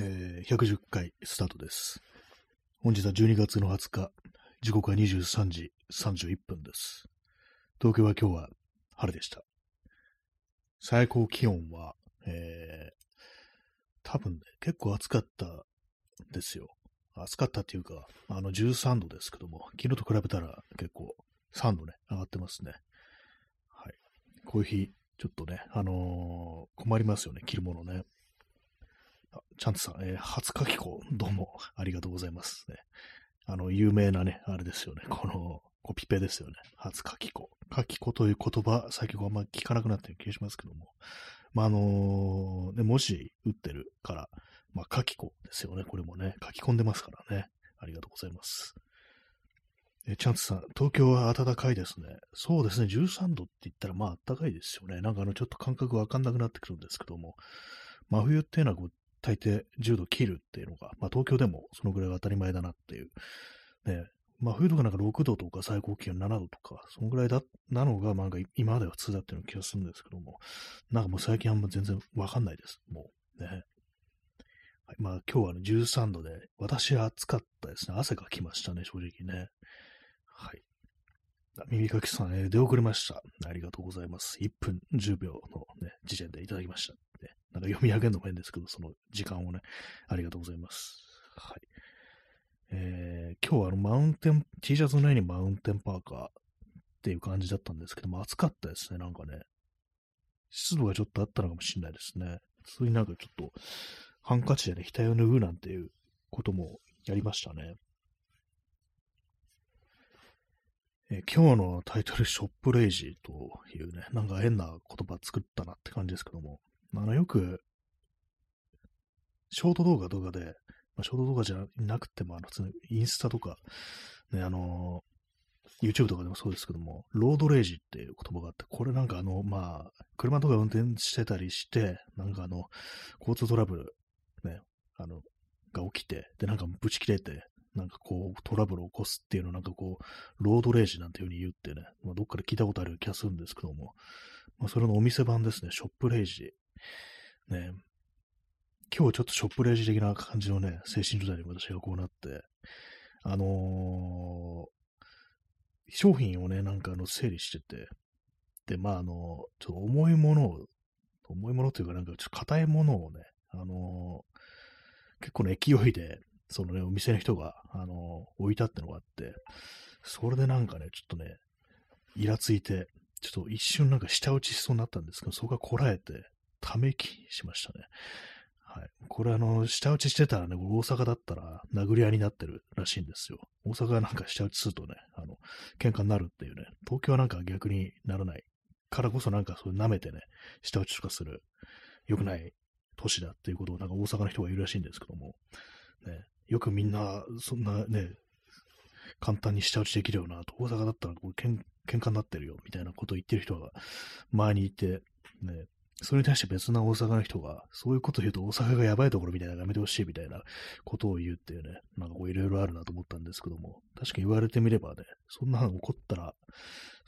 えー、110回スタートです。本日は12月の20日、時刻は23時31分です。東京は今日は晴れでした。最高気温は、えー、多分ね、結構暑かったですよ。暑かったっていうか、あの13度ですけども、昨日と比べたら結構3度ね、上がってますね。はい。こういう日、ちょっとね、あのー困りますよね、着るものね。あチャンツさん、えー初書き子、どうもありがとうございますね。あの、有名なね、あれですよね。この、コピペですよね。初書き子。書き子という言葉、最近あんま聞かなくなってる気がしますけども。まあ、あのね、文字打ってるから、まあ、書き子ですよね。これもね、書き込んでますからね。ありがとうございます。えーチャンツさん、東京は暖かいですね。そうですね、13度って言ったら、まあ、暖かいですよね。なんかあの、ちょっと感覚わかんなくなってくるんですけども、真冬っていうのはこう、大抵10度切るっていうのが、まあ東京でもそのぐらいは当たり前だなっていう。ね、まあ冬とかなんか6度とか最高気温7度とか、そのぐらいだ、なのがなんか今までは普通だっていう気がするんですけども、なんかもう最近あんま全然わかんないです。もうね。はい、まあ今日はね13度で、私は暑かったですね。汗がきましたね、正直ね。はい。耳かきさん、えー出遅れました。ありがとうございます。1分10秒のね、時点でいただきました。なんか読み上げるのも変ですけど、その時間をね、ありがとうございます。はい。えー今日はあの、マウンテン、T シャツの上にマウンテンパーカーっていう感じだったんですけども、暑かったですね、なんかね。湿度がちょっとあったのかもしれないですね。それになんかちょっと、ハンカチでね、額を拭うなんていうこともやりましたね。えー今日のタイトル、ショップレイジーというね、なんか変な言葉作ったなって感じですけども、あの、よく、ショート動画とかで、まあ、ショート動画じゃなくても、あの、普通にインスタとか、ね、あの、YouTube とかでもそうですけども、ロードレイジっていう言葉があって、これなんかあの、まあ、車とか運転してたりして、なんかあの、交通トラブル、ね、あの、が起きて、で、なんかブチ切れて、なんかこう、トラブルを起こすっていうのをなんかこう、ロードレイジなんていう風に言ってね、まあ、どっかで聞いたことある気がするんですけども、まあ、それのお店版ですね、ショップレイジ。ね、今日ちょっとショップレジ的な感じのね、精神状態に私がこうなって、あのー商品をね、なんかあの、整理してて、で、まああの、ちょっと重いものを、重いものというかなんかちょっと硬いものをね、あのー結構ね、勢いで、そのね、お店の人が、あのー置いたってのがあって、それでなんかね、ちょっとね、イラついて、ちょっと一瞬なんか舌打ちしそうになったんですけど、そこがこらえて、ため息しましたね。はい。これあの、舌打ちしてたらね、大阪だったら殴り合いになってるらしいんですよ。大阪なんか舌打ちするとね、あの、喧嘩になるっていうね、東京はなんか逆にならない。からこそなんかそういう舐めてね、舌打ちとかする、良くない都市だっていうことをなんか大阪の人が言うらしいんですけども、ね、よくみんな、そんなね、簡単に舌打ちできるよなと、大阪だったらこう喧喧嘩になってるよ、みたいなことを言ってる人が前にいて、ね、それに対して別な大阪の人が、そういうこと言うと大阪がやばいところみたいなのやめてほしいみたいなことを言うっていうね、なんかこういろいろあるなと思ったんですけども、確かに言われてみればね、そんなの起こったら、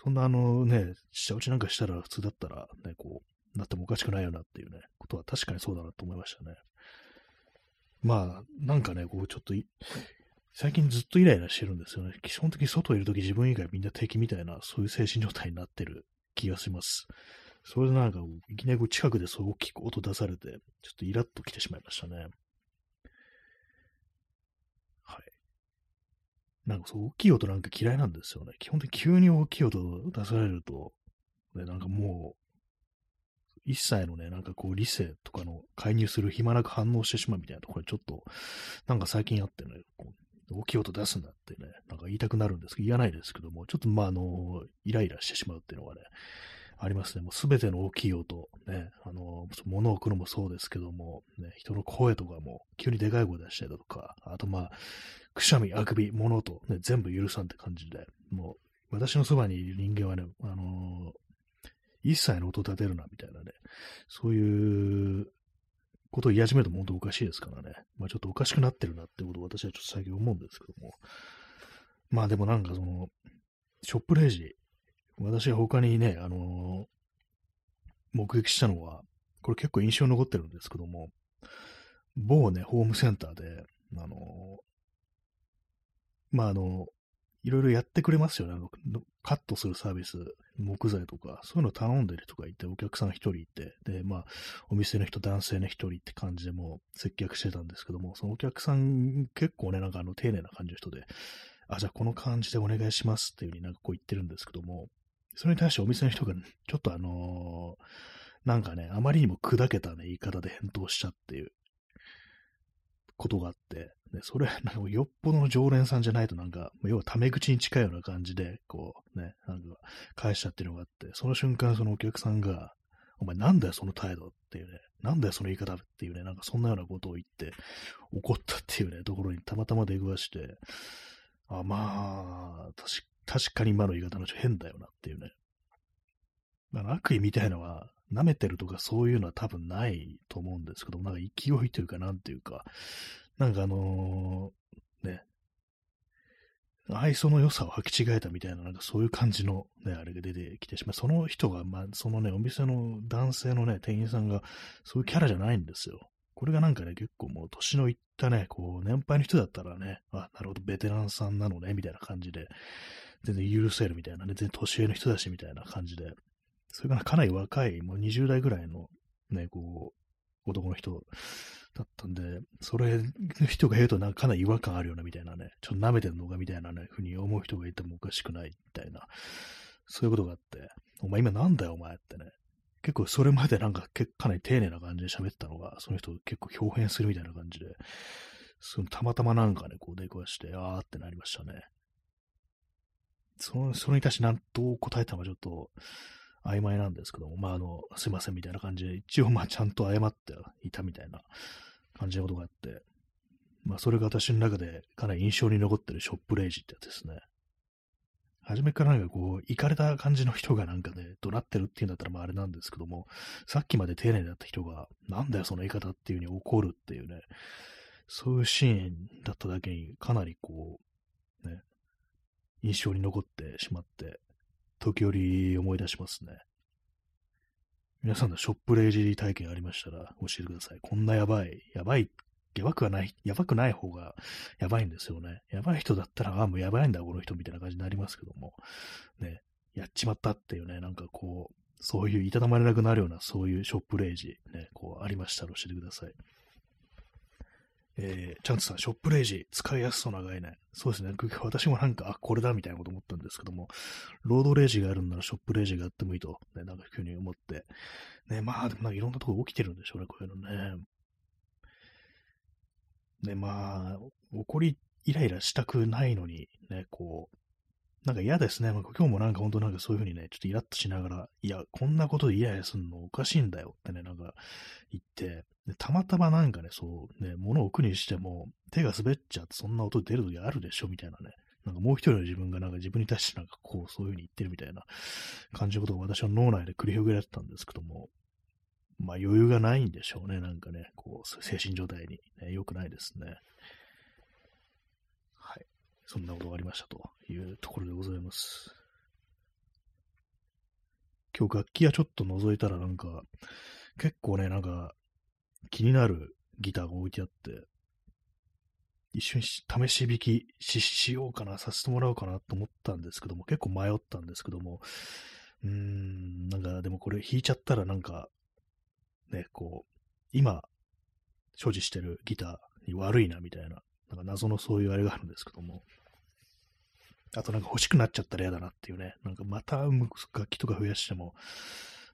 そんなあのね、舌打ちなんかしたら普通だったらね、こう、なってもおかしくないよなっていうね、ことは確かにそうだなと思いましたね。まあ、なんかね、こうちょっと、最近ずっとイライラしてるんですよね。基本的に外いるとき自分以外みんな敵みたいな、そういう精神状態になってる気がします。それでなんか、いきなりこう近くでそう大きく音出されて、ちょっとイラッと来てしまいましたね。はい。なんかそう、大きい音なんか嫌いなんですよね。基本的に急に大きい音出されると、ね、なんかもう、一切のね、なんかこう理性とかの介入する暇なく反応してしまうみたいなところにちょっと、なんか最近あってね、こう大きい音出すんだってね、なんか言いたくなるんですけど、言わないですけども、ちょっとまあ、あの、イライラしてしまうっていうのがね、ありますね。もうすべての大きい音、ね、あの、物を置くのもそうですけども、ね、人の声とかも急にでかい声出したりだとか、あとまあ、くしゃみ、あくび、物音、ね、全部許さんって感じで、もう、私のそばにいる人間はね、あの一切の音立てるな、みたいなね、そういうことを言い始めると本当おかしいですからね。まあちょっとおかしくなってるなってことを私はちょっと最近思うんですけども。まあでもなんかその、ショップレジ、私が他にね、あの目撃したのは、これ結構印象に残ってるんですけども、某ね、ホームセンターで、あの、まあ、あの、いろいろやってくれますよね。あのカットするサービス、木材とか、そういうの頼んでる人がいて、お客さん一人いて、で、まあ、お店の人、男性の一人って感じでも接客してたんですけども、そのお客さん結構ね、なんかあの、丁寧な感じの人で、あ、じゃあこの感じでお願いしますっていう風になんかこう言ってるんですけども、それに対してお店の人が、ちょっとあのー、なんかね、あまりにも砕けたね、言い方で返答しちゃっていう。ことがあって、ね、それ、なんかよっぽどの常連さんじゃないとなんか、要はタメ口に近いような感じで、こうね、なんか返しちゃってるのがあって、その瞬間そのお客さんが、お前なんだよその態度っていうね、なんだよその言い方っていうね、なんかそんなようなことを言って怒ったっていうね、ところにたまたま出くわして、あ、まあ、確確かに今の言い方の変だよなっていうね。あの悪意みたいのは、舐めてるとかそういうのは多分ないと思うんですけどなんか勢いというか、なんていうか、なんかあのー、ね、愛想の良さを履き違えたみたいな、なんかそういう感じのね、あれが出てきてしまう。その人が、まあ、そのね、お店の男性のね、店員さんが、そういうキャラじゃないんですよ。これがなんかね、結構もう年のいったね、こう、年配の人だったらね、あ、なるほど、ベテランさんなのね、みたいな感じで、全然許せるみたいなね、全然年上の人だし、みたいな感じで、それからかなり若い、もう20代ぐらいのね、こう、男の人だったんで、それの人が言うとなんかかなり違和感あるようなみたいなね、ちょっと舐めてんのかみたいなね、ふうに思う人がいてもおかしくないみたいな、そういうことがあって、お前今なんだよお前ってね、結構それまでなんかかなり丁寧な感じで喋ってたのが、その人結構表現するみたいな感じで、そのたまたまなんかね、こう出くわして、あーってなりましたね。その、それに対して何と答えたのかちょっと、曖昧なんですけども、まあ、あの、すいませんみたいな感じで、一応まあちゃんと謝っていたみたいな感じのことがあって、まあそれが私の中でかなり印象に残ってるショップレイジってやつですね。初めからなんかこう、行かれた感じの人がなんかね、怒鳴ってるっていうんだったらまああれなんですけども、さっきまで丁寧だった人が、なんだよその言い方っていう風に怒るっていうね、そういうシーンだっただけにかなりこう、ね、印象に残ってしまって、時折思い出しますね。皆さんのショップレイジ体験ありましたら教えてください。こんなやばい、やばい、やばくはない、やばくない方がやばいんですよね。やばい人だったら、あ、もうやばいんだ、この人みたいな感じになりますけども、ね、やっちまったっていうね、なんかこう、そういういたたまれなくなるような、そういうショップレイジ、ね、こうありましたら教えてください。えー、チャンツさん、ショップレイジ、使いやすそうな概念。そうですね。私もなんか、あ、これだみたいなこと思ったんですけども、ロードレイジがあるんならショップレイジがあってもいいと、ね、なんか急に思って。ね、まあ、でもなんかいろんなとこ起きてるんでしょうね、こういうのね。ね、まあ、怒り、イライラしたくないのに、ね、こう、なんか嫌ですね。まあ、今日もなんか本当なんかそういうふうにね、ちょっとイラッとしながら、いや、こんなことでイライラすんのおかしいんだよってね、なんか言って、でたまたまなんかね、そうね、物を置くにしても、手が滑っちゃってそんな音出る時あるでしょみたいなね。なんかもう一人の自分がなんか自分に対してなんかこう、そういうふうに言ってるみたいな感じのことを私は脳内で繰り広げられてたんですけども、まあ余裕がないんでしょうね。なんかね、こう、精神状態に、ね、良くないですね。そんなことがありましたというところでございます。今日楽器屋ちょっと覗いたらなんか、結構ね、なんか、気になるギターが置いてあって、一瞬試し弾きししようかな、させてもらおうかなと思ったんですけども、結構迷ったんですけども、うーん、なんかでもこれ弾いちゃったらなんか、ね、こう、今、所持してるギターに悪いなみたいな、なんか謎のそういうあれがあるんですけども、あとなんか欲しくなっちゃったら嫌だなっていうね、なんかまた楽器とか増やしても、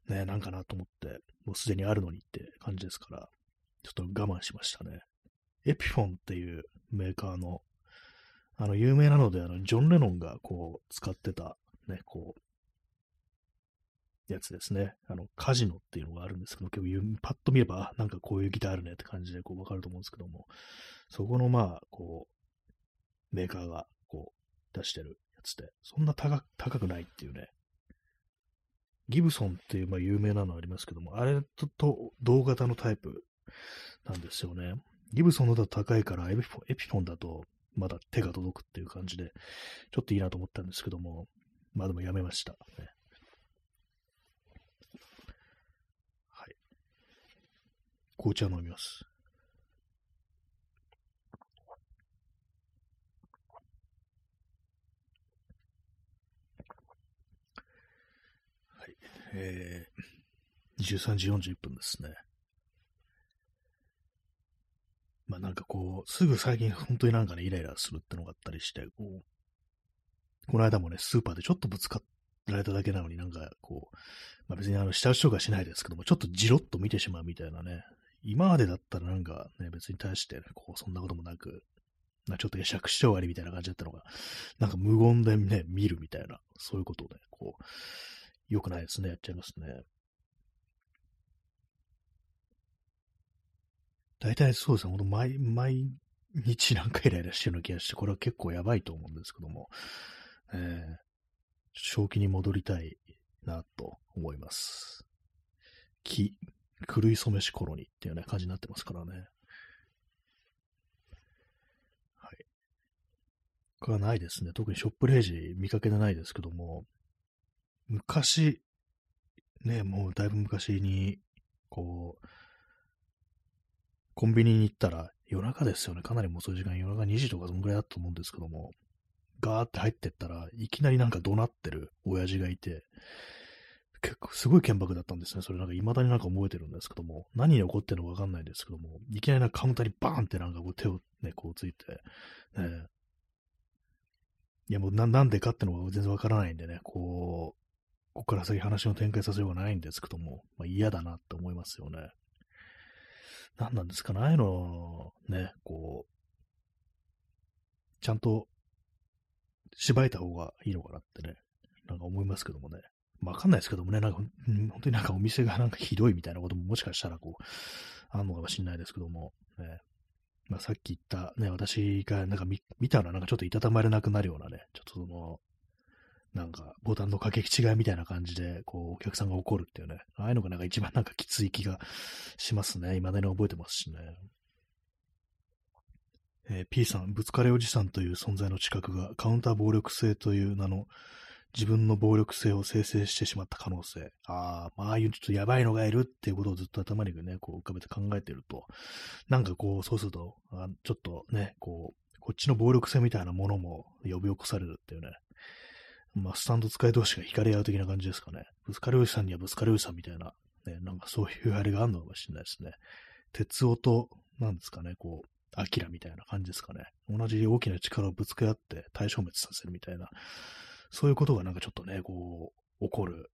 ね、なんかなと思って、もうすでにあるのにって感じですから、ちょっと我慢しましたね。エピフォンっていうメーカーの、あの、有名なので、あの、ジョン・レノンがこう、使ってた、ね、こう、やつですね。あの、カジノっていうのがあるんですけど、結構パッと見れば、なんかこういうギターあるねって感じでこうわかると思うんですけども、そこのまあ、こう、メーカーがこう、出してるやつで、そんな高高くないっていうね。ギブソンっていうまあ有名なのありますけども、あれとと同型のタイプなんですよね。ギブソンのだと高いからエピフォンエピフォンだとまだ手が届くっていう感じで、ちょっといいなと思ったんですけども、まあでもやめました、ね。はい。紅茶飲みます。えー、13時41分ですね。まあなんかこう、すぐ最近本当になんかね、イライラするってのがあったりして、こう、この間もね、スーパーでちょっとぶつかられただけなのになんかこう、まあ別にあの、下打ちとかしないですけども、ちょっとじろっと見てしまうみたいなね、今までだったらなんかね、別に対して、ね、こう、そんなこともなく、なちょっと会釈して終わりみたいな感じだったのが、なんか無言でね、見るみたいな、そういうことをね、こう、良くないですね、やっちゃいますね。大体そうですね、ほんと毎、毎日なんかイライラしてるような気がして、これは結構やばいと思うんですけども、えー、正気に戻りたいなと思います。気、狂い染めし頃にっていうね、感じになってますからね。はい。これはないですね。特にショップレージ見かけてないですけども、昔、ね、もうだいぶ昔に、こう、コンビニに行ったら、夜中ですよね。かなりもう遅い時間、夜中2時とかそんぐらいだと思うんですけども、ガーって入ってったらいきなりなんか怒鳴ってる親父がいて、結構すごい剣幕だったんですね。それなんか未だになんか覚えてるんですけども、何に起こってるのかわかんないんですけども、いきなりなんかカウンターにバーンってなんかこう手をね、こうついて、ね、いやもうななんでかってのが全然わからないんでね、こう、ここから先話の展開させようがないんですけども、まあ、嫌だなって思いますよね。何なんですかね、ああいうのね、こう、ちゃんと縛えた方がいいのかなってね、なんか思いますけどもね。わかんないですけどもね、なんか、本当になんかお店がなんかひどいみたいなことももしかしたらこう、あんのかもしれないですけども、ね。まあさっき言ったね、私がなんか見見たらなんかちょっといたたまれなくなるようなね、ちょっとその、なんかボタンの掛け違いみたいな感じで、こう、お客さんが怒るっていうね、ああいうのがなんか一番なんかきつい気がしますね。未だに覚えてますしね。えー、P さん、ぶつかれおじさんという存在の近くがカウンター暴力性という名の自分の暴力性を生成してしまった可能性。ああ、まあ、ああいうちょっとやばいのがいるっていうことをずっと頭にね、こう浮かべて考えてると、なんかこう、そうすると、あちょっとね、こう、こっちの暴力性みたいなものも呼び起こされるっていうね。まあ、スタンド使い同士が惹かれ合う的な感じですかね。ぶつかりおじさんにはぶつかりおじさんみたいな、ね、なんかそういうあれがあるのかもしれないですね。鉄音と、なんですかね、こう、アキラみたいな感じですかね。同じ大きな力をぶつけ合って対消滅させるみたいな、そういうことがなんかちょっとね、こう、起こる、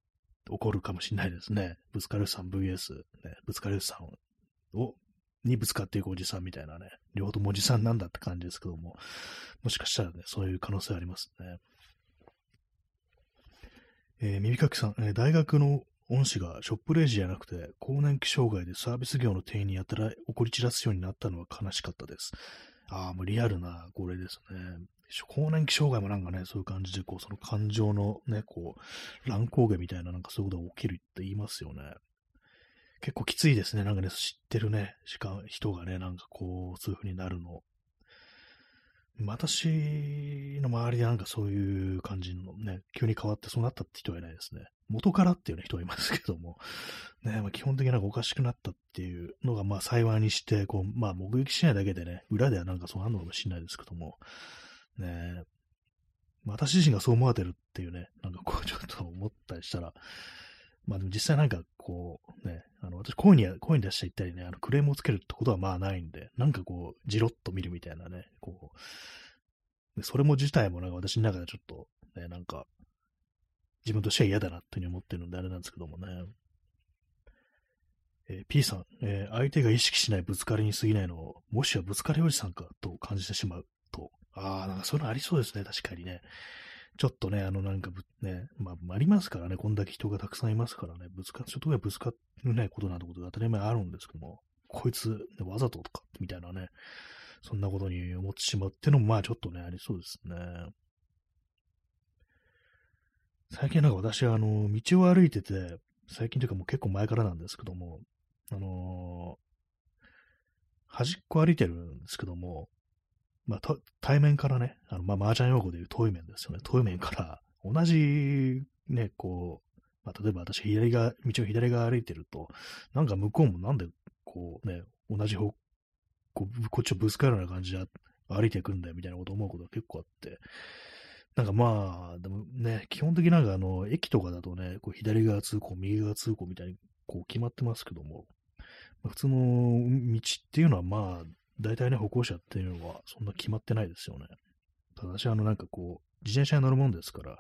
起こるかもしれないですね。ぶつかるさん VS、ね、ぶつかるさんを、にぶつかっていくおじさんみたいなね、両方ともおじさんなんだって感じですけども、もしかしたらね、そういう可能性ありますね。えー、耳かきさん、えー、大学の恩師がショップレージじゃなくて、更年期障害でサービス業の店員にやたら怒り散らすようになったのは悲しかったです。ああ、もうリアルなこれですね。更年期障害もなんかね、そういう感じで、こう、その感情のね、こう、乱高下みたいな、なんかそういうことが起きるって言いますよね。結構きついですね。なんかね、知ってるね、しか、人がね、なんかこう、そういう風になるの。私の周りでなんかそういう感じのね、急に変わってそうなったって人はいないですね。元からっていうね、人はいますけども、ね、まあ、基本的になんかおかしくなったっていうのが、まあ幸いにして、こう、まあ目撃しないだけでね、裏ではなんかそうなるのかもしれないですけども、ね、私自身がそう思われてるっていうね、なんかこうちょっと思ったりしたら、まあでも実際なんかこうね、あの私声に、声に出していったりね、あのクレームをつけるってことはまあないんで、なんかこう、じろっと見るみたいなね、こう、それも自体もなんか私の中でちょっとね、なんか、自分としては嫌だなっていうふうに思ってるんであれなんですけどもね。えー、P さん、えー、相手が意識しないぶつかりに過ぎないのを、もしはぶつかりおじさんかと感じてしまうと。ああ、なんかそういうのありそうですね、確かにね。ちょっとね、あのなんかぶ、ね、まあ、ありますからね、こんだけ人がたくさんいますからね、ぶつか、ちょっとぶつかるね、ことなんてことが当たり前あるんですけども、こいつ、ね、わざととか、みたいなね、そんなことに思ってしまうってのも、まあちょっとね、ありそうですね。最近なんか私はあの、道を歩いてて、最近というかもう結構前からなんですけども、あのー、端っこ歩いてるんですけども、まあ、対面からね、あの、まあ、麻雀用語でいう遠い面ですよね。遠い面から同じ、ね、こう、まあ、例えば私、左側、道を左側歩いてると、なんか向こうもなんで、こうね、同じ方、ここっちをぶつかるような感じで歩いていくんだよ、みたいなこと思うことが結構あって、なんかまあ、でもね、基本的なんかあの、駅とかだとね、こう左側通行、右側通行みたいにこう決まってますけども、普通の道っていうのはまあ、大体ね、歩行者っていうのはそんな決まってないですよね。ただ私はあのなんかこう、自転車に乗るもんですから、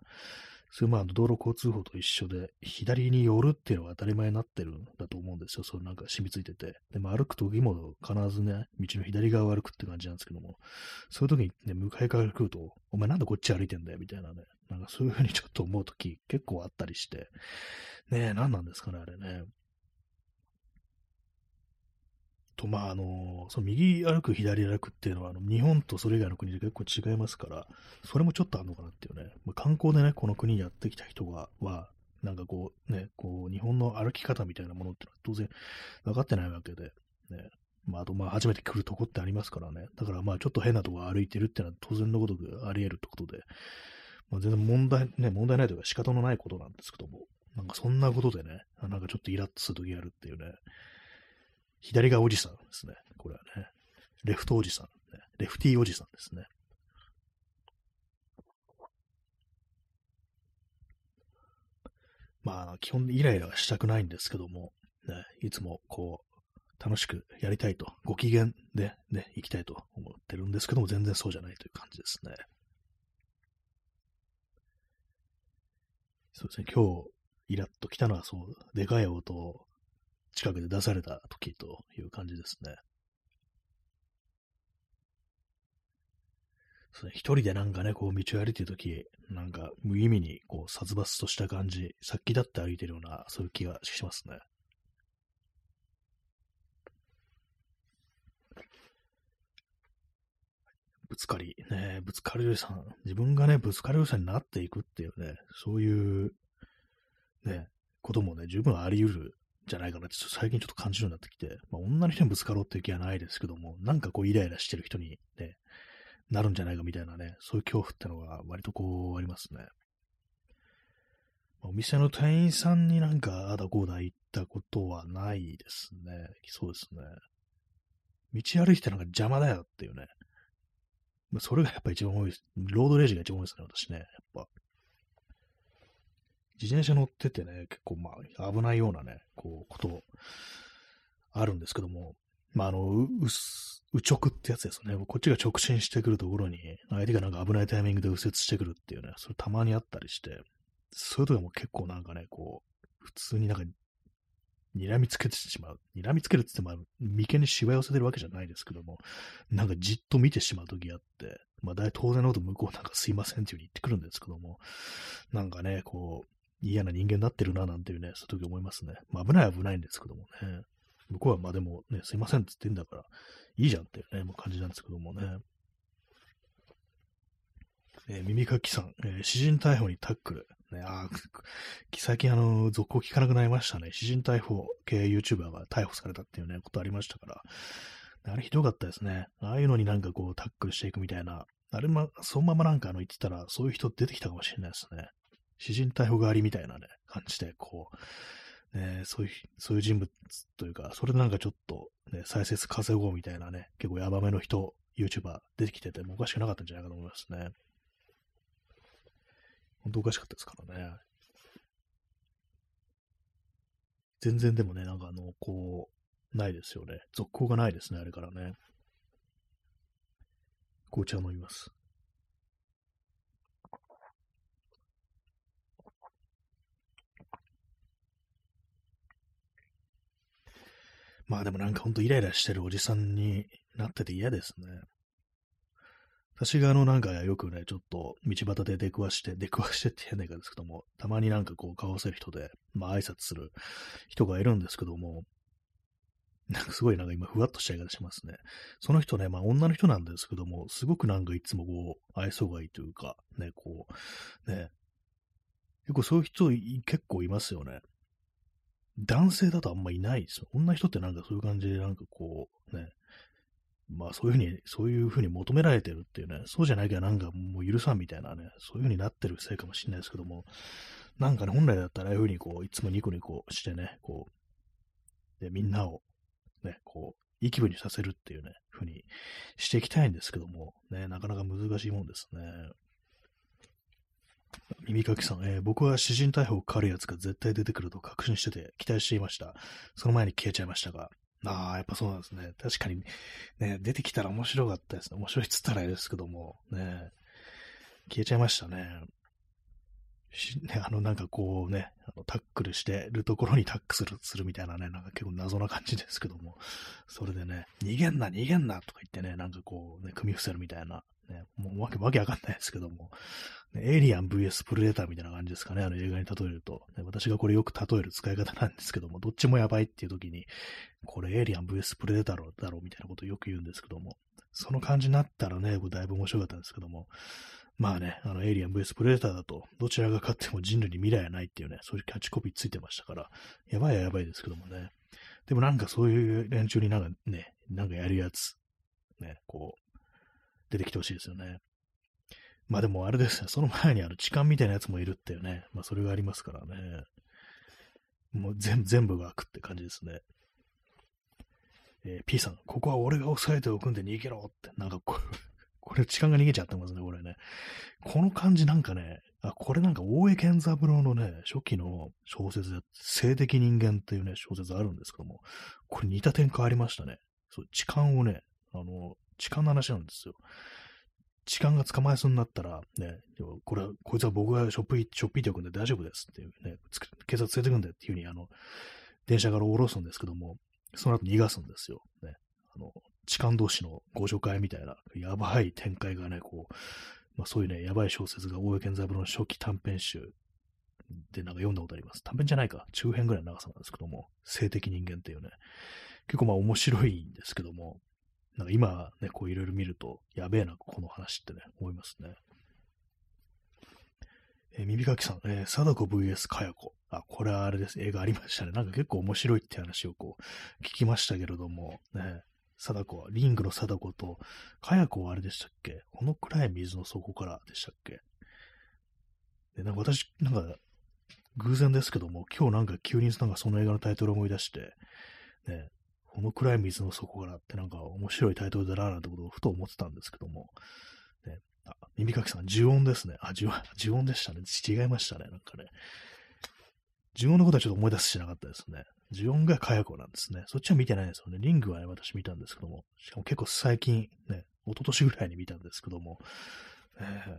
それまあ道路交通法と一緒で、左に寄るっていうのが当たり前になってるんだと思うんですよ。それなんか染みついてて。でも歩く時も必ずね、道の左側を歩くって感じなんですけども、そういう時にね、向かいから来ると、お前なんでこっち歩いてんだよみたいなね、なんかそういうふうにちょっと思う時結構あったりして、ねえ、何なんですかね、あれね。と、まあ、あの、その右歩く、左歩くっていうのは、あの日本とそれ以外の国で結構違いますから、それもちょっとあるのかなっていうね、まあ、観光でね、この国にやってきた人が、は、なんかこう、ね、こう、日本の歩き方みたいなものってのは当然分かってないわけで、ね、まあ、あと、まあ、初めて来るとこってありますからね。だから、まあ、ちょっと変なとこ歩いてるっていうのは当然のことくあり得るってことで、まあ、全然問題、ね、問題ないというか仕方のないことなんですけども、なんかそんなことでね、なんかちょっとイラッとするときあるっていうね、左がおじさんですね。これはね。レフトおじさん、レフティーおじさんですね。まあ、基本イライラはしたくないんですけども、ね、いつもこう、楽しくやりたいと、ご機嫌でね、行きたいと思ってるんですけども、全然そうじゃないという感じですね。そうですね、今日、イラッと来たのはそう、でかい音を近くで出された時という感じですね。そ一人でなんかね、こう道を歩いてるとき、なんか無意味にこう殺伐とした感じ、さっきだって歩いてるような、そういう気がしますね。ぶつかり、ね、ぶつかりさん、自分がね、ぶつかりさんになっていくっていうね、そういう、ね、こともね、十分あり得るじゃないかなって、最近ちょっと感じるようになってきて、まあ、女の人にぶつかろうっていう気はないですけども、なんかこうイライラしてる人にね、なるんじゃないかみたいなね、そういう恐怖ってのが割とこうありますね。お店の店員さんになんかあだこうだ言ったことはないですね。そうですね。道歩いてなんか邪魔だよっていうね。それがやっぱ一番多いです。ロードレージが一番多いですね、私ね。やっぱ。自転車乗っててね、結構まあ危ないようなね、こう、ことあるんですけども、まああの、う、う、右直ってやつですね。こっちが直進してくるところに、相手がなんか危ないタイミングで右折してくるっていうね、それたまにあったりして、そういう時はも結構なんかね、こう、普通になんか、睨みつけてしまう。睨みつけるって言っても、眉間にしわ寄せてるわけじゃないですけども、なんかじっと見てしまう時あって、まあ大当然のこと向こうなんかすいませんっていう風に言ってくるんですけども、なんかね、こう、嫌な人間になってるな、なんていうね、そういう時思いますね。まあ、危ない危ないんですけどもね。向こうはまあでもね、すいませんって言ってんだから、いいじゃんっていうね、もう感じなんですけどもね。えー、耳かきさん、えー、詩人逮捕にタックル。ね、あ 最近あの、続行聞かなくなりましたね。詩人逮捕系 YouTuber が逮捕されたっていうね、ことありましたから。あれひどかったですね。ああいうのになんかこうタックルしていくみたいな。あれま、そのままなんかあの言ってたら、そういう人出てきたかもしれないですね。詩人逮捕代わりみたいなね、感じで、こう、ね、そういう、そういう人物というか、それでなんかちょっと、ね、再生数稼ごうみたいなね、結構ヤバめの人、YouTuber 出てきててもおかしくなかったんじゃないかと思いますね。本当おかしかったですからね。全然でもね、なんかあの、こう、ないですよね。続行がないですね、あれからね。紅茶飲みます。まあでもなんかほんとイライラしてるおじさんになってて嫌ですね。私があのなんかよくね、ちょっと道端で出くわして、出くわしてって変な言い方ですけども、たまになんかこう顔合わせる人で、まあ挨拶する人がいるんですけども、なんかすごいなんか今ふわっとした言い方しますね。その人ね、まあ女の人なんですけども、すごくなんかいつもこう、愛想がいいというか、ね、こう、ね、結構そういう人結構いますよね。男性だとあんまいないですよ。女人ってなんかそういう感じで、なんかこう、ね、まあそういうふうに、そういうふうに求められてるっていうね、そうじゃなきゃなんかもう許さんみたいなね、そういうふうになってるせいかもしれないですけども、なんかね、本来だったらああいうふうにこう、いつもニコニコしてね、こう、で、みんなを、ね、こう、いい気分にさせるっていうね、ふうにしていきたいんですけども、ね、なかなか難しいもんですね。耳かきさん、えー僕は詩人逮捕を狩るやつが絶対出てくると確信してて期待していました。その前に消えちゃいましたが。ああ、やっぱそうなんですね。確かに、ね、出てきたら面白かったですね。面白いっつったらあれですけども、ね、消えちゃいましたね。ね、あの、なんかこうね、あのタックルしてるところにタックするするみたいなね、なんか結構謎な感じですけども、それでね、逃げんな、逃げんなとか言ってね、なんかこうね、組み伏せるみたいな、ね、もうわけわけわかんないですけども、エイリアン VS プレデターみたいな感じですかね、あの映画に例えると、ね。私がこれよく例える使い方なんですけども、どっちもやばいっていう時に、これエイリアン VS プレデターだろうみたいなことをよく言うんですけども、その感じになったらね、だいぶ面白かったんですけども、まあね、あの、エイリアン VS プレデターだと、どちらが勝っても人類に未来はないっていうね、そういうキャッチコピーついてましたから、やばいはやばいですけどもね。でもなんかそういう連中になんかね、なんかやるやつ、ね、こう、出てきてほしいですよね。まあでもあれですね、その前にある痴漢みたいなやつもいるっていうね、まあそれがありますからね。もう全全部が悪って感じですね。えー、P さん、ここは俺が押さえておくんで逃げろって、なんかこ これ、痴漢が逃げちゃってますね、これね。この感じなんかね、あ、これなんか大江健三郎のね、初期の小説で、性的人間っていうね、小説あるんですけども、これ似た点変わりましたね。そう、痴漢をね、あの、痴漢の話なんですよ。痴漢が捕まえそうになったら、ね、これ、こいつは僕がショップショッピーておくんで大丈夫ですっていうね、警察連れてくんでっていうふうに、あの、電車から降ろすんですけども、その後逃がすんですよ。ね、あの、痴漢同士のご助会みたいな、やばい展開がね、こう、まあそういうね、やばい小説が大江健三郎の初期短編集でなんか読んだことあります。短編じゃないか、中編ぐらいの長さなんですけども、性的人間っていうね、結構まあ面白いんですけども、なんか今ね、こういろいろ見ると、やべえな、この話ってね、思いますね。えー、耳かきさん、えー、貞子 VS かや子。あ、これはあれです。映画ありましたね。なんか結構面白いって話をこう、聞きましたけれども、ね、貞子は、リングの貞子と、かや子はあれでしたっけ？このくらい水の底からでしたっけ？で、なんか私、なんか、偶然ですけども、今日なんか急になんかその映画のタイトルを思い出して、ね、このくらい水の底からってなんか面白いタイトルだななんてことをふと思ってたんですけども、ね、あ、耳かきさん、呪音ですね。あ、呪音、呪音でしたね。違いましたね。なんかね。呪音のことはちょっと思い出すしなかったですね。ジオンがカヤコなんですね。そっちは見てないんですよね。リングはね、私見たんですけども、しかも結構最近、ね、一昨年ぐらいに見たんですけども、えー、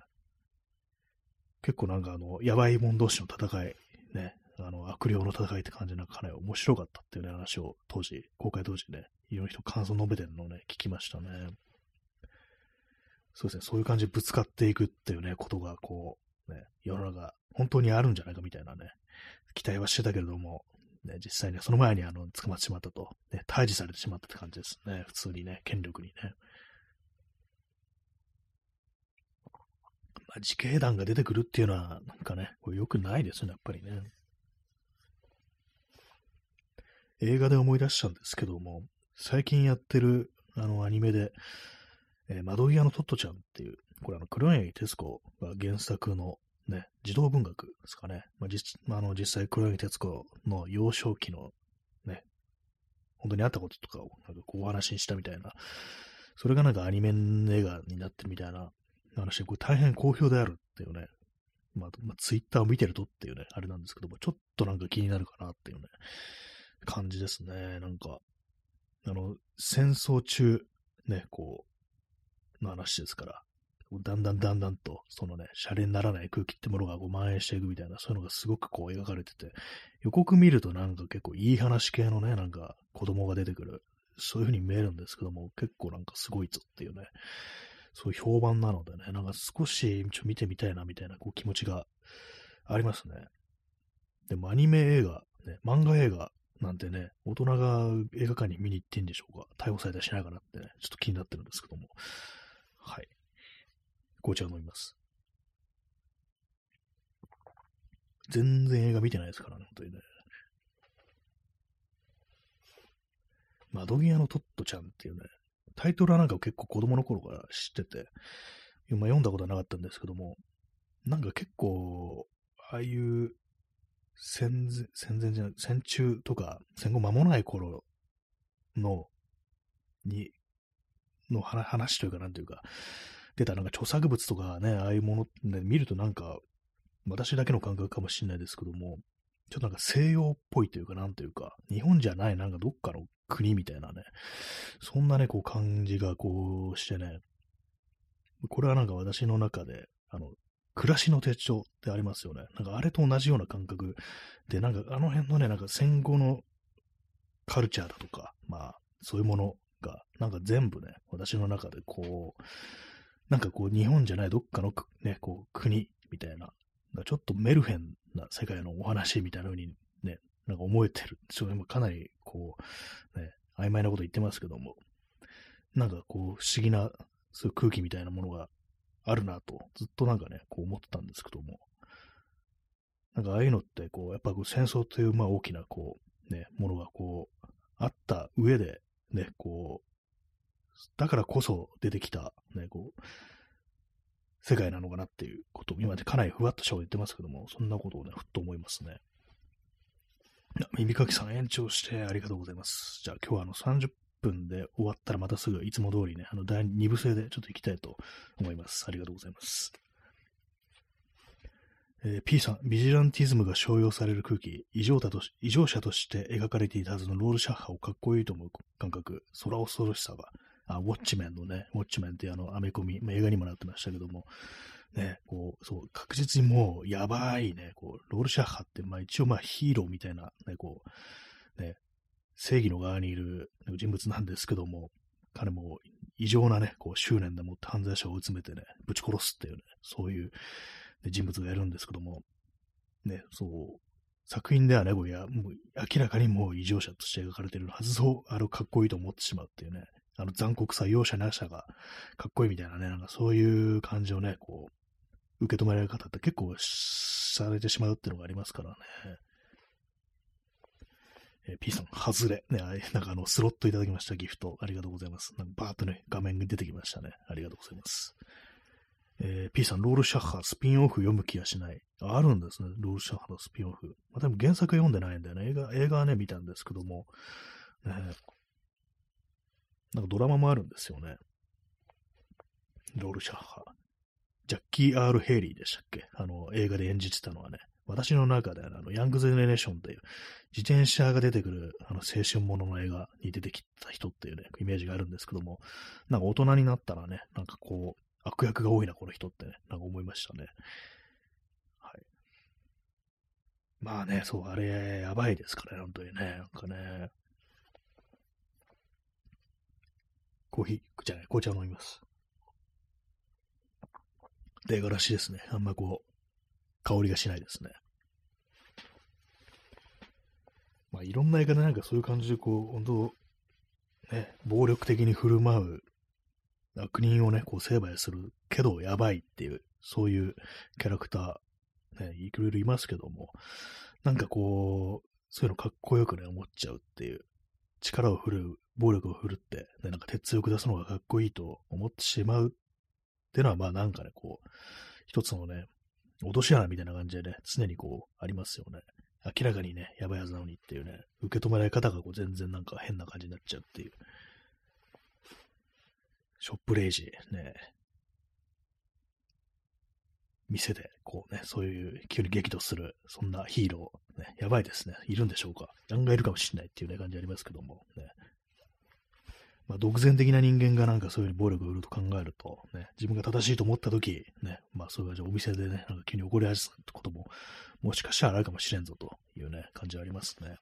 結構なんかあの、やばい者同士の戦い、ね、あの、悪霊の戦いって感じなんかかなり面白かったっていうね、話を当時、公開当時ね、いろんな人感想述べてるのをね、聞きましたね。そうですね、そういう感じでぶつかっていくっていうね、ことが、こう、ね、世の中、本当にあるんじゃないかみたいなね、期待はしてたけれども、ね、実際ね、その前にあの、捕まってしまったと、ね、退治されてしまったって感じですね。普通にね、権力にね。まあ、自警団が出てくるっていうのは、なんかね、これ良くないですよね、やっぱりね。映画で思い出したんですけども、最近やってる、あの、アニメで、えー、窓際のトットちゃんっていう、これあの、黒柳徹子が原作のね、児童文学ですかね。まあ、実まあ、の実際、黒柳徹子の幼少期のね、本当にあったこととかをなんかこうお話にしたみたいな、それがなんかアニメ映画になってるみたいな話で、これ大変好評であるっていうね、まあ、まあ、ツイッターを見てるとっていうね、あれなんですけども、ちょっとなんか気になるかなっていうね、感じですね。なんか、あの、戦争中、ね、こう、の話ですから、だんだんだんだんと、そのね、シャレにならない空気ってものがこう蔓延していくみたいな、そういうのがすごくこう描かれてて、予告見るとなんか結構いい話系のね、なんか子供が出てくる、そういう風に見えるんですけども、結構なんかすごいぞっていうね、そういう評判なのでね、なんか少しちょ見てみたいなみたいなこう気持ちがありますね。でもアニメ映画、ね、漫画映画なんてね、大人が映画館に見に行ってんでしょうか逮捕されたりしないかなってね、ちょっと気になってるんですけども。はい。紅茶を飲みます。全然映画見てないですからね、本当にね。窓際のトットちゃんっていうね、タイトルはなんか結構子供の頃から知ってて、今読んだことはなかったんですけども、なんか結構、ああいう戦前、戦前じゃない、戦中とか戦後間もない頃の、に、の話というか、なんというか、出たなんか著作物とかね、ああいうもの、ね、見るとなんか、私だけの感覚かもしれないですけども、ちょっとなんか西洋っぽいというか、なんというか、日本じゃないなんかどっかの国みたいなね、そんなね、こう感じがこうしてね、これはなんか私の中で、あの、暮らしの手帳ってありますよね。なんかあれと同じような感覚で、なんかあの辺のね、なんか戦後のカルチャーだとか、まあ、そういうものが、なんか全部ね、私の中でこう、なんかこう、日本じゃないどっかのね、こう、国みたいな、ちょっとメルヘンな世界のお話みたいな風にね、なんか思えてる。ちょっとかなり、こう、ね、曖昧なこと言ってますけども、なんかこう、不思議な、そういう空気みたいなものがあるなと、ずっとなんかね、こう思ってたんですけども、なんかああいうのって、こう、やっぱこう戦争という、まあ大きな、こう、ね、ものがこう、あった上で、ね、こう、だからこそ出てきた、ね、こう、世界なのかなっていうことを、今でかなりふわっとしゃべってますけども、そんなことをね、ふっと思いますね。耳かきさん延長してありがとうございます。じゃあ今日はあの30分で終わったらまたすぐいつも通りね、あの第2部制でちょっと行きたいと思います。ありがとうございます。えー、P さん、ビジランティズムが商用される空気、異常だと異常者として描かれていたはずのロールシャッハをかっこいいと思う感覚、空恐ろしさが、あ、ウォッチメンのね、ウォッチメンってあの、アメコミ、ま、映画にもなってましたけども、ね、こう、そう、確実にもう、やばいね、こう、ロールシャッハって、まあ一応まあヒーローみたいな、ね、こう、ね、正義の側にいる人物なんですけども、彼も異常なね、こう、執念でもって犯罪者を追い詰めてね、ぶち殺すっていうね、そういう、人物がいるんですけども、ね、そう、作品ではね、こうや、もう明らかにもう異常者として描かれてるはずを、あれをかっこいいと思ってしまうっていうね、あの残酷さ、容赦なしさがかっこいいみたいなね、なんかそういう感じをね、こう、受け止められる方って結構されてしまうっていうのがありますからね。えー、P さん、外れ。ね、なんかあの、スロットいただきました、ギフト。ありがとうございます。なんかバーっとね、画面に出てきましたね。ありがとうございます。えー、P さん、ロールシャッハ、スピンオフ読む気がしない。あるんですね、ロールシャッハのスピンオフ。まあ、多分原作読んでないんだよね。映画、映画はね、見たんですけども、ね、なんかドラマもあるんですよね。ロールシャッハ。ジャッキー・ R・ ヘイリーでしたっけ？あの、映画で演じてたのはね。私の中であの、ヤングゼネレーションという、自転車が出てくる、あの、青春ものの映画に出てきた人っていうね、イメージがあるんですけども、なんか大人になったらね、なんかこう、悪役が多いな、この人ってね、なんか思いましたね。はい。まあね、そう、あれ、やばいですからね、本当にね。なんかね、コーヒー、じゃない、紅茶飲みます。映画らしいですね。あんまこう、香りがしないですね。まあ、いろんな映画でなんかそういう感じで、こう、本当ね、暴力的に振る舞う悪人をね、こう成敗するけどやばいっていう、そういうキャラクター、ね、いろいろいますけども、なんかこう、そういうのかっこよくね、思っちゃうっていう、力を振るう、暴力を振るって、ね、なんか鉄を下すのがかっこいいと思ってしまうっていうのは、まあなんかね、こう、一つのね、落とし穴みたいな感じでね、常にこう、ありますよね。明らかにね、やばいはずなのにっていうね、受け止められ方がこう全然なんか変な感じになっちゃうっていう。ショップレイジ、ね、店で、こうね、そういう急に激怒する、そんなヒーロー、ね、やばいですね。いるんでしょうか案外いるかもしれないっていうね、感じありますけども、ね。まあ、独善的な人間がなんかそういううに暴力を売ると考えると、ね、自分が正しいと思ったとき、ね、まあそういうお店でね、なんか急に怒り始めることも、もしかしたらあるかもしれんぞというね、感じはありますね。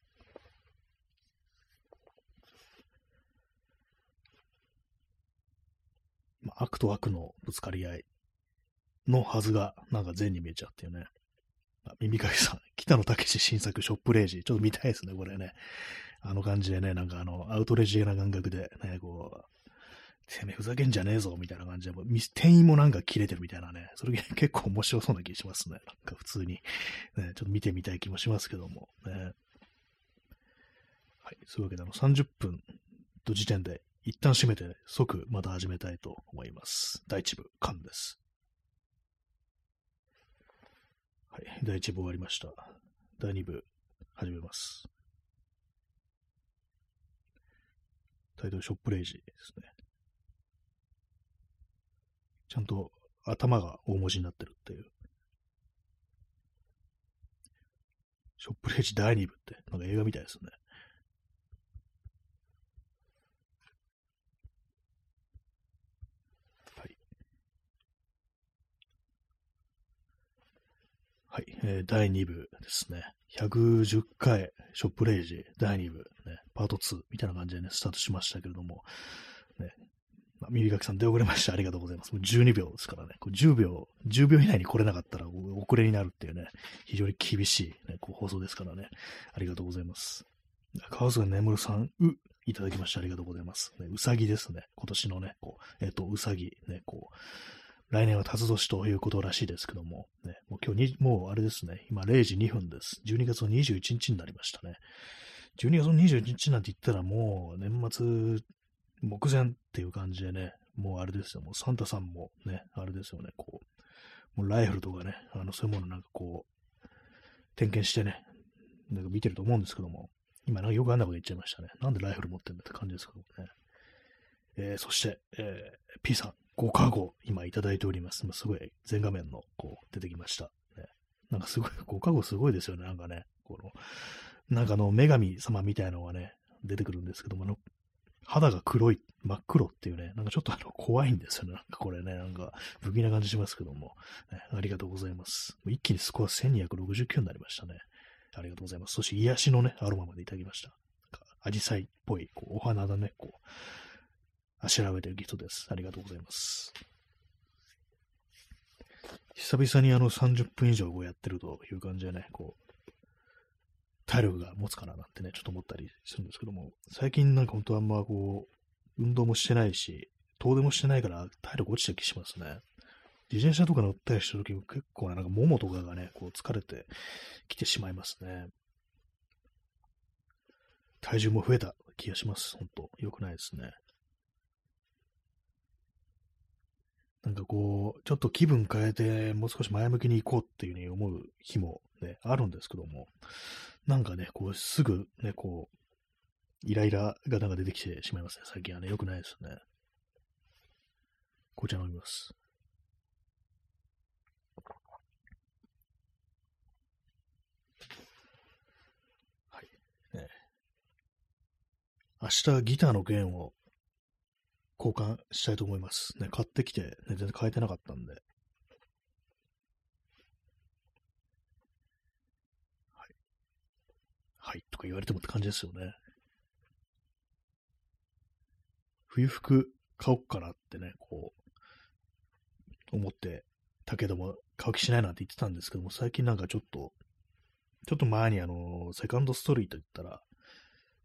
まあ、悪と悪のぶつかり合いのはずが、なんか善に見えちゃうっていうね。あ耳かきさん、北野武新作ショップレイジ。ちょっと見たいですね、これね。あの感じでね、なんかあの、アウトレジーな感覚で、ね、こう、てめえふざけんじゃねえぞ、みたいな感じで、もう店員もなんか切れてるみたいなね、それ 結構面白そうな気しますね。なんか普通に、ね、ちょっと見てみたい気もしますけども、ね。はい、そういうわけで、あの、30分と時点で、一旦閉めて即また始めたいと思います。第1部、完です。はい、第1部終わりました。第2部、始めます。タイトルショップレイジですね。ちゃんと頭が大文字になってるっていう。ショップレイジ第2部って、なんか映画みたいですね。はい。はい、えー、第2部ですね。110回、ショップレイジ第2部、ね、パート2みたいな感じでね、スタートしましたけれども、ね、まあ、耳かきさん出遅れました。ありがとうございます。もう12秒ですからね。こ10秒、10秒以内に来れなかったら遅れになるっていうね、非常に厳しい、ね、こう放送ですからね。ありがとうございます。川菅眠さん、う、いただきました。ありがとうございます。ね、うさぎですね。今年のね、こう、えっ、と、うさぎ、ね、こう、来年は辰年ということらしいですけども、ね、もう今日に、もうあれですね、今0時2分です。12月の21日になりましたね。12月の21日なんて言ったらもう年末目前っていう感じでね、もうあれですよ、もうサンタさんもね、あれですよね、こう、もうライフルとかね、あの、そういうものなんかこう、点検してね、なんか見てると思うんですけども、今なんかよくあんなこと言っちゃいましたね。なんでライフル持ってんだって感じですけどもね。えー、そして、えー、P さん、ご加護、今いただいております。すごい、全画面の、こう、出てきました。ね、なんかすごい、ご加護すごいですよね、なんかね。この、なんかあの、女神様みたいなのがね、出てくるんですけども、あの、肌が黒い、真っ黒っていうね、なんかちょっとあの、怖いんですよね。なんかこれね、なんか、不気味な感じしますけども、ね、ありがとうございます。一気にスコア1269になりましたね。ありがとうございます。そして癒しのね、アロマまでいただきました。アジサイっぽい、こう、お花だね、こう、あしらべてるギフトです。ありがとうございます。久々にあの30分以上こうやってるという感じでね、こう、体力が持つかななんてね、ちょっと思ったりするんですけども、最近なんか本当あんまこう、運動もしてないし、遠出もしてないから体力落ちた気しますね。自転車とか乗ったりした時も結構なんかももとかがね、こう疲れてきてしまいますね。体重も増えた気がします。本当良くないですね。なんかこう、ちょっと気分変えて、もう少し前向きに行こうっていうふうに思う日もね、あるんですけども、なんかね、こう、すぐね、こう、イライラがなんか出てきてしまいますね。最近はね、良くないですね。紅茶飲みます。はい。ね、明日ギターの弦を交換したいと思います。ね、買ってきて、ね、全然変えてなかったんで。いとか言われてもって感じですよね。冬服買おっかなってね、こう、思ってたけども、買う気しないなんて言ってたんですけども、最近なんかちょっと、ちょっと前にあの、セカンドストーリート行ったら、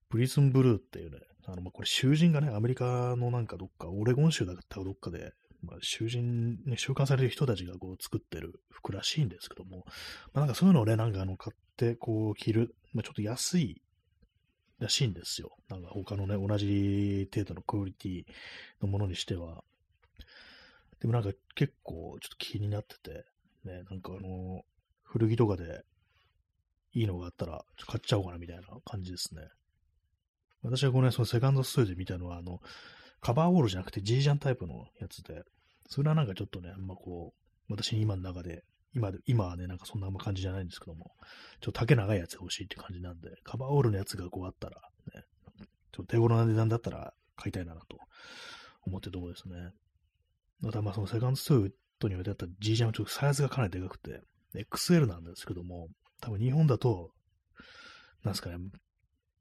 プリズンブルーっていうね、あの、ま、これ囚人がね、アメリカのなんかどっか、オレゴン州だったかどっかで、まあ、囚人、ね、収監される人たちがこう作ってる服らしいんですけども、まあ、なんかそういうのをね、なんかあの、買ってこう着る、まあ、ちょっと安いらしいんですよ。なんか他のね、同じ程度のクオリティのものにしては。でもなんか結構ちょっと気になってて、ね、なんかあの、古着とかでいいのがあったら買っちゃおうかなみたいな感じですね。私はこのね、そのセカンドストーリーで見たのは、あの、カバーウォールじゃなくてジージャンタイプのやつで、それはなんかちょっとね、あんまこう、私に今の中で今で、今はね、なんかそんな感じじゃないんですけども、ちょっと丈長いやつが欲しいって感じなんで、カバーオールのやつがこうあったら、ね、ちょっと手頃な値段だったら買いたいなと思ってるところですね。またまあそのセカンドストートに置いてあった G ジャンはちょっとサイズがかなりでかくて、XL なんですけども、多分日本だと、なんですかね、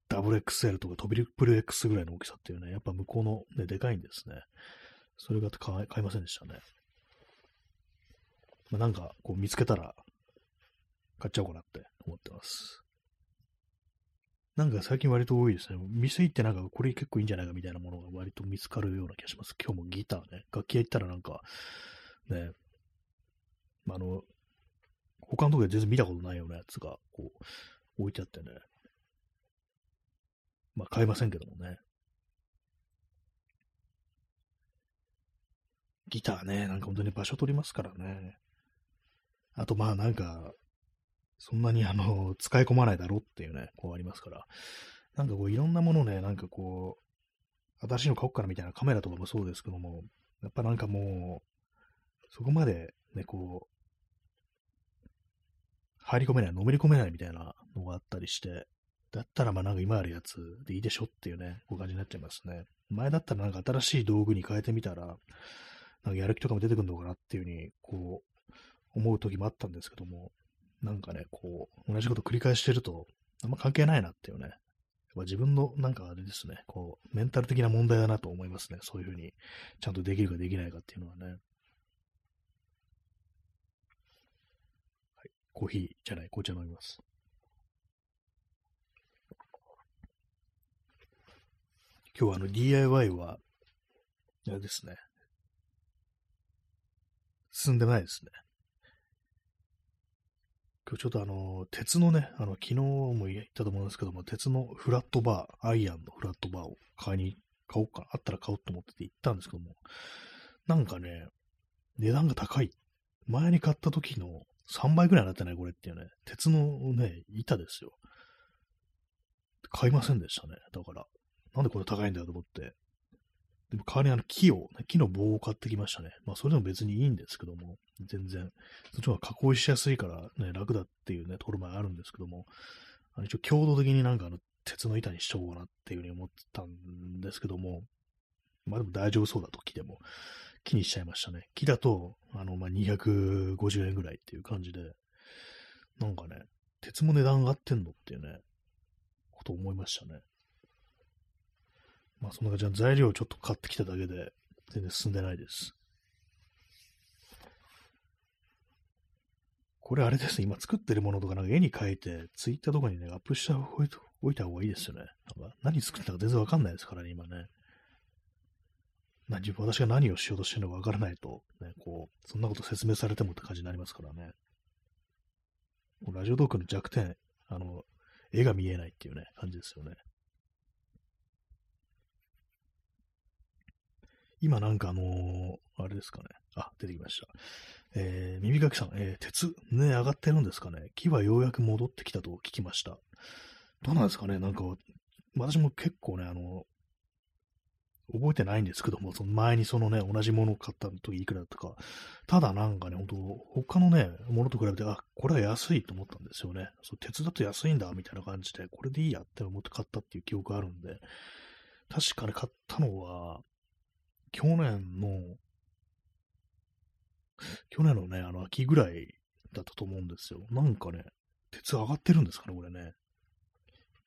ダブル XL とかトビプル X ぐらいの大きさっていうね、やっぱ向こうのね、でかいんですね。それが買いませんでしたね。まあ、なんかこう見つけたら買っちゃおうかなって思ってます。なんか最近割と多いですね。店行ってなんかこれ結構いいんじゃないかみたいなものが割と見つかるような気がします。今日もギターね。楽器屋行ったらなんか、ね、あの、他のとこで全然見たことないようなやつがこう置いてあってね。まあ買えませんけどもね。ギターね、なんか本当に場所取りますからね。あとまあなんか、そんなにあの、使い込まないだろうっていうね、こうありますから。なんかこういろんなものね、なんかこう、新しいの買おうかなみたいなカメラとかもそうですけども、やっぱなんかもう、そこまでね、こう、入り込めない、のめり込めないみたいなのがあったりして、だったらまあなんか今あるやつでいいでしょっていうね、こう感じになっちゃいますね。前だったらなんか新しい道具に変えてみたら、なんかやる気とかも出てくるのかなっていうふうに、こう、思う時もあったんですけども、なんかね、こう、同じこと繰り返してると、あんま関係ないなっていうね、自分のなんかあれですね、こう、メンタル的な問題だなと思いますね。そういうふうに、ちゃんとできるかできないかっていうのはね。はい、コーヒーじゃない、紅茶飲みます。今日はあの DIY は、あれですね。進んでないですね。今日ちょっとあの、鉄のね、あの、昨日も言ったと思うんですけども、鉄のフラットバー、アイアンのフラットバーを買いに、買おうか、あったら買おうと思ってて行ったんですけども、なんかね、値段が高い。前に買った時の3倍ぐらいになってない？これっていうね、鉄のね、板ですよ。買いませんでしたね。だから、なんでこれ高いんだよと思って。でも代わりにあの木を、木の棒を買ってきましたね。まあそれでも別にいいんですけども、全然。そっちの方が加工しやすいからね、楽だっていうね、ところもあるんですけども、あの一応強度的になんかあの鉄の板にしちゃおうかなっていうふうに思ってたんですけども、まあでも大丈夫そうだと木でも、木にしちゃいましたね。木だと、あの、まあ250円ぐらいっていう感じで、なんかね、鉄も値段上がってんのっていうね、こと思いましたね。まあそんな感じで材料をちょっと買ってきただけで、全然進んでないです。これあれですね、今作ってるものとかなんか絵に描いて、ツイッターとかにね、アップしておいた方がいいですよね。なんか何作ったか全然わかんないですからね、今ね。な自分、私が何をしようとしてるのかわからないと、ね、こう、そんなこと説明されてもって感じになりますからね。ラジオトークの弱点、あの、絵が見えないっていうね、感じですよね。今なんかあのー、あれですかね。あ、出てきました。えー、耳かきさん、えー、鉄、ね、上がってるんですかね。木はようやく戻ってきたと聞きました。どうなんですかね。なんか、私も結構ね、あの、覚えてないんですけども、その前にそのね、同じものを買った時いくらだったか。ただなんかね、ほんと、他のね、ものと比べて、あ、これは安いと思ったんですよね。そう鉄だと安いんだ、みたいな感じで、これでいいやって思って買ったっていう記憶があるんで、確かに買ったのは、去年の、去年のね、あの秋ぐらいだったと思うんですよ。なんかね、鉄上がってるんですかね、これね。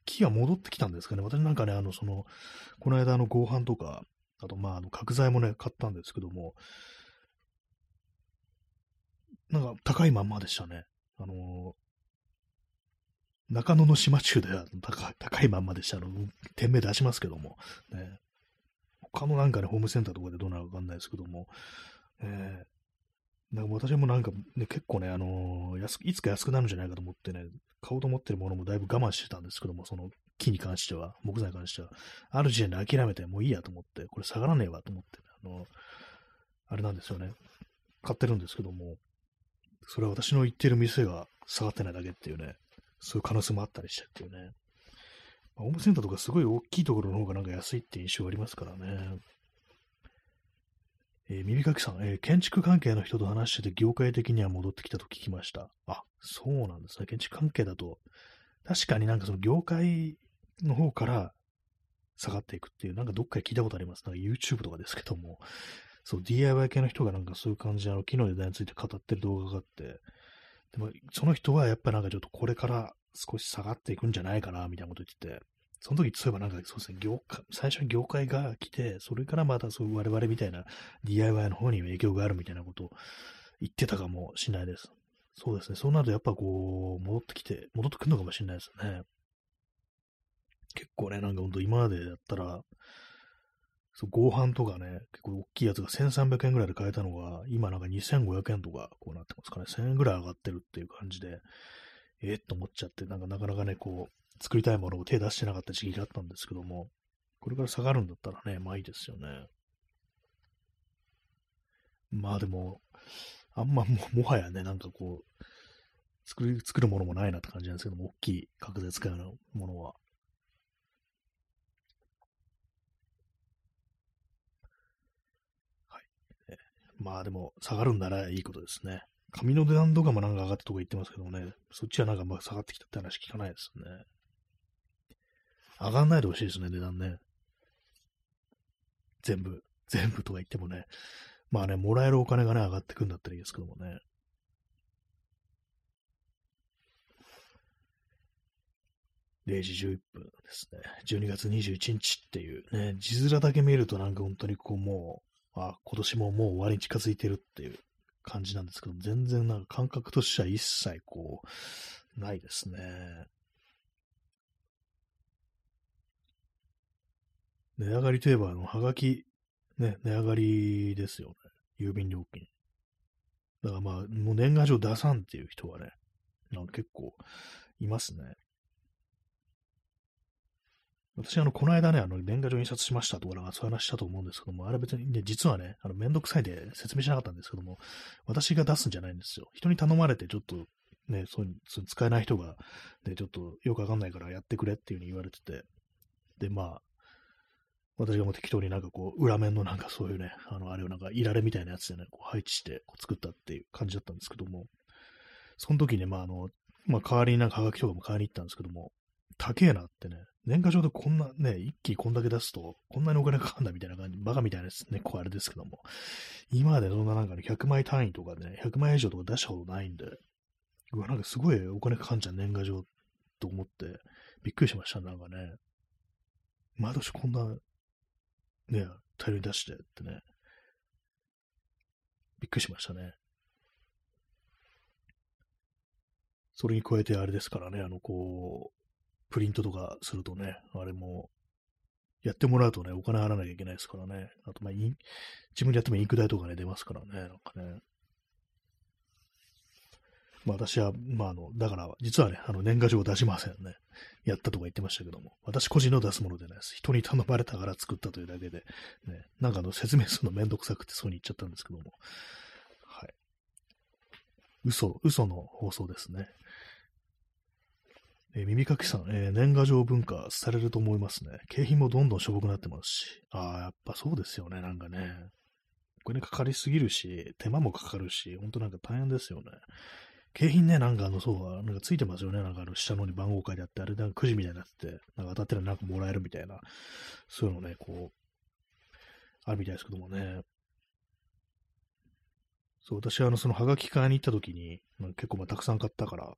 木が戻ってきたんですかね。私なんかね、あの、その、この間の合板とか、あと、まあ、あの、角材もね、買ったんですけども、なんか高いまんまでしたね。あの中野の島中では高高いまんまでした。あの、店名出しますけども、ね。他のなんかね、ホームセンターとかでどうなるかわかんないですけども、えー、なんか私もなんか、ね、結構ね、あのー、安いつか安くなるんじゃないかと思ってね、買おうと思ってるものもだいぶ我慢してたんですけども、その木に関しては、木材に関しては、ある時点で諦めて、もういいやと思って、これ下がらねえわと思って、あのー、あれなんですよね、買ってるんですけども、それは私の言ってる店が下がってないだけっていうね、そういう可能性もあったりしてっていうね。ホームセンターとかすごい大きいところの方がなんか安いって印象ありますからね。えー、耳かきさん、えー、建築関係の人と話してて業界的には戻ってきたと聞きました。あ、そうなんですね。建築関係だと、確かになんかその業界の方から下がっていくっていう、なんかどっかで聞いたことあります。なんか YouTube とかですけども、そう、DIY 系の人がなんかそういう感じで、あの、木の値段について語ってる動画があって、でも、その人はやっぱなんかちょっとこれから少し下がっていくんじゃないかな、みたいなこと言ってて、その時、そういえばなんかそうですね、業界、最初に業界が来て、それからまたそういう我々みたいな DIY の方に影響があるみたいなことを言ってたかもしれないです。そうですね、そうなるとやっぱこう、戻ってきて、戻ってくるのかもしれないですね。結構ね、なんかほんと今までだったら、そう合板とかね、結構大きいやつが1300円ぐらいで買えたのが、今なんか2500円とかこうなってますかね、1000円ぐらい上がってるっていう感じで、えー、と思っちゃって、なんかなかなかね、こう、作りたいものを手出してなかった時期があったんですけども、これから下がるんだったらね、まあいいですよね。まあでも、あんまも、もはやね、なんかこう、作る、作るものもないなって感じなんですけども、大きい角材使うのものは。はい。まあでも、下がるんならいいことですね。紙の値段とかもなんか上がったとか言ってますけどね、そっちはなんかまあ下がってきたって話聞かないですね。上がんないでほしいですね、値段ね。全部、全部とか言ってもね。まあね、もらえるお金がね、上がってくんだったらいいですけどもね。0時11分ですね。12月21日っていうね、字面だけ見るとなんか本当にこうもう、あ、今年ももう終わりに近づいてるっていう感じなんですけど、全然なんか感覚としては一切こう、ないですね。値上がりといえば、あの、はがき、ね、値上がりですよね。郵便料金。だからまあ、もう年賀状出さんっていう人はね、なんか結構いますね。私、あの、この間ね、あの、年賀状印刷しましたとか、なんかそういう話したと思うんですけども、あれ別にね、実はね、あの、めんどくさいで説明しなかったんですけども、私が出すんじゃないんですよ。人に頼まれて、ちょっと、ね、そういう、使えない人が、ね、ちょっとよくわかんないからやってくれっていうふうに言われてて、で、まあ、私がもう適当になんかこう、裏面のなんかそういうね、あの、あれをなんかいられみたいなやつでね、こう配置してこう作ったっていう感じだったんですけども、その時ね、まああの、まあ代わりになんかハガキとかも買いに行ったんですけども、高えなってね、年賀状でこんなね、一気にこんだけ出すと、こんなにお金かかんだみたいな感じ、バカみたいなですね、こうあれですけども、今までそんななんかね、100枚単位とかね、100枚以上とか出したことないんで、うわ、なんかすごいお金かかんじゃん、年賀状と思って、びっくりしました、なんかね。毎年こんな、ね、大量に出してってね、びっくりしましたね。それに加えてあれですからね、あの、こう、プリントとかするとね、あれも、やってもらうとね、お金払わなきゃいけないですからね。あと、まあ、自分でやってもインク代とかね、出ますからね、なんかね。まあ私は、まああの、だから、実はね、あの、年賀状を出しませんね。やったとか言ってましたけども、私個人の出すものでないです。人に頼まれたから作ったというだけで、ね、なんかあの、説明するのめんどくさくてそうに言っちゃったんですけども、はい。嘘、嘘の放送ですね。えー、耳かきさん、えー、年賀状文化されると思いますね。景品もどんどんしょぼくなってますし。ああ、やっぱそうですよね、なんかね。これね、かかりすぎるし、手間もかかるし、ほんとなんか大変ですよね。景品ね、なんかあの、そう、なんかついてますよね。なんかあの、下のに番号書いてあって、あれなんかくじみたいになって、なんか当たってるなんかもらえるみたいな、そういうのね、こう、あるみたいですけどもね。そう、私はあの、そのハガキ買いに行った時に、結構まあたくさん買ったから、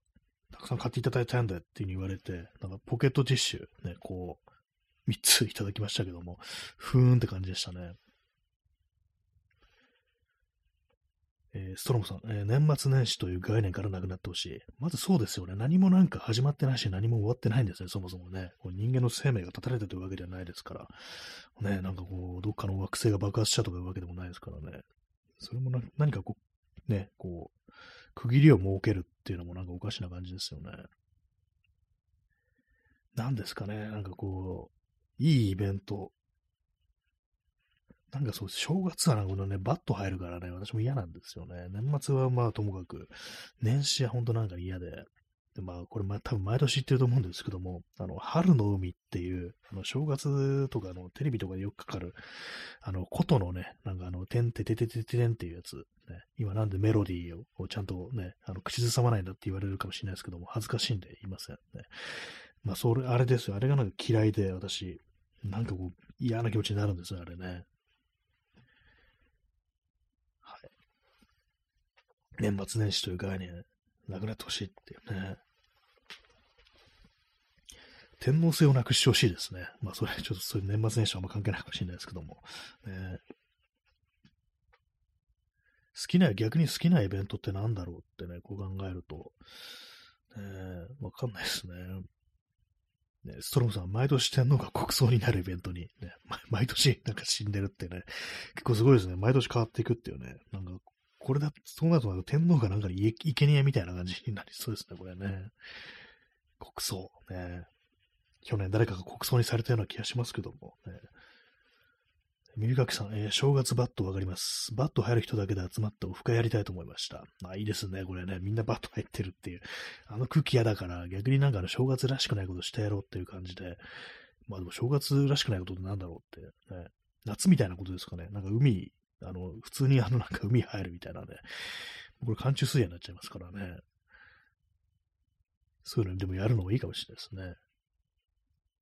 たくさん買っていただいたんだよっていうに言われて、なんかポケットティッシュね、こう、3ついただきましたけども、ふーんって感じでしたね。えー、ストロムさん、えー、年末年始という概念からなくなってほしい。まずそうですよね。何もなんか始まってないし、何も終わってないんですね、そもそもね。こう人間の生命が絶たれたというわけではないですから。ね、なんかこう、どっかの惑星が爆発したとかいうわけでもないですからね。それも何かこう、ね、こう、区切りを設けるっていうのもなんかおかしな感じですよね。何ですかね、なんかこう、いいイベント。なんかそう、正月はなんかこのね、バット入るからね、私も嫌なんですよね。年末はまあともかく、年始は本当なんか嫌で、でまあ、これ、まあ、多分毎年言ってると思うんですけども、あの、春の海っていう、あの、正月とかのテレビとかでよくかかる、あの、琴のね、なんかあの、てんててててててんっていうやつ、ね、今なんでメロディーをちゃんとね、あの、口ずさまないんだって言われるかもしれないですけども、恥ずかしいんで言いませんね。まあ、それ、あれですよ。あれがなんか嫌いで、私、なんかこう、嫌な気持ちになるんですよ、あれね。はい。年末年始という概念、なくなってほしいっていうね。天皇制をなくしてほしいですね。まあ、それ、ちょっとそういう年末年始はあんま関係ないかもしれないですけども。ね、好きな、逆に好きなイベントって何だろうってね、こう考えると、ね、わかんないですね。ね、ストロムさん、毎年天皇が国葬になるイベントに、ね、毎年なんか死んでるってね、結構すごいですね。毎年変わっていくっていうね。なんか、これだ、そうなると天皇がなんかいけにえみたいな感じになりそうですね、これね。国葬、ね。去年誰かが国葬にされたような気がしますけども、ね。耳かきさん、えー、正月バットわかります。バット入る人だけで集まってオフ会やりたいと思いました。あ、いいですね、これね。みんなバット入ってるっていう。あの空気嫌だから、逆になんかの正月らしくないことしてやろうっていう感じで。まあでも正月らしくないことってなんだろうって、ね。夏みたいなことですかね。なんか海、あの、普通にあのなんか海入るみたいなね。これ寒中水泳になっちゃいますからね。そういうのでもやるのもいいかもしれないですね。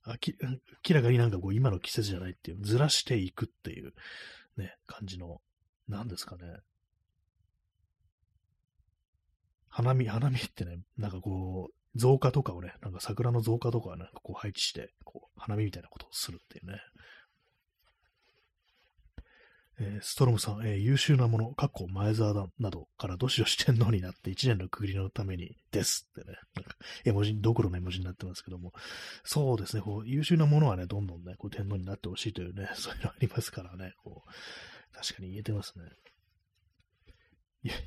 明らかになんかこう今の季節じゃないっていう、ずらしていくっていうね、感じの、なんですかね。花見、花見ってね、なんかこう、増加とかをね、なんか桜の増加とかをなんかこう配置して、こう、花見みたいなことをするっていうね。えー、ストロムさん、えー、優秀なもの、かっこ前沢だなどからどしどし天皇になって一年の区切りのためにですってね、なんか絵文字、どころの絵文字になってますけども、そうですね、こう優秀なものはね、どんどんね、こう天皇になってほしいというね、そういうのありますからね、こう、確かに言えてますね。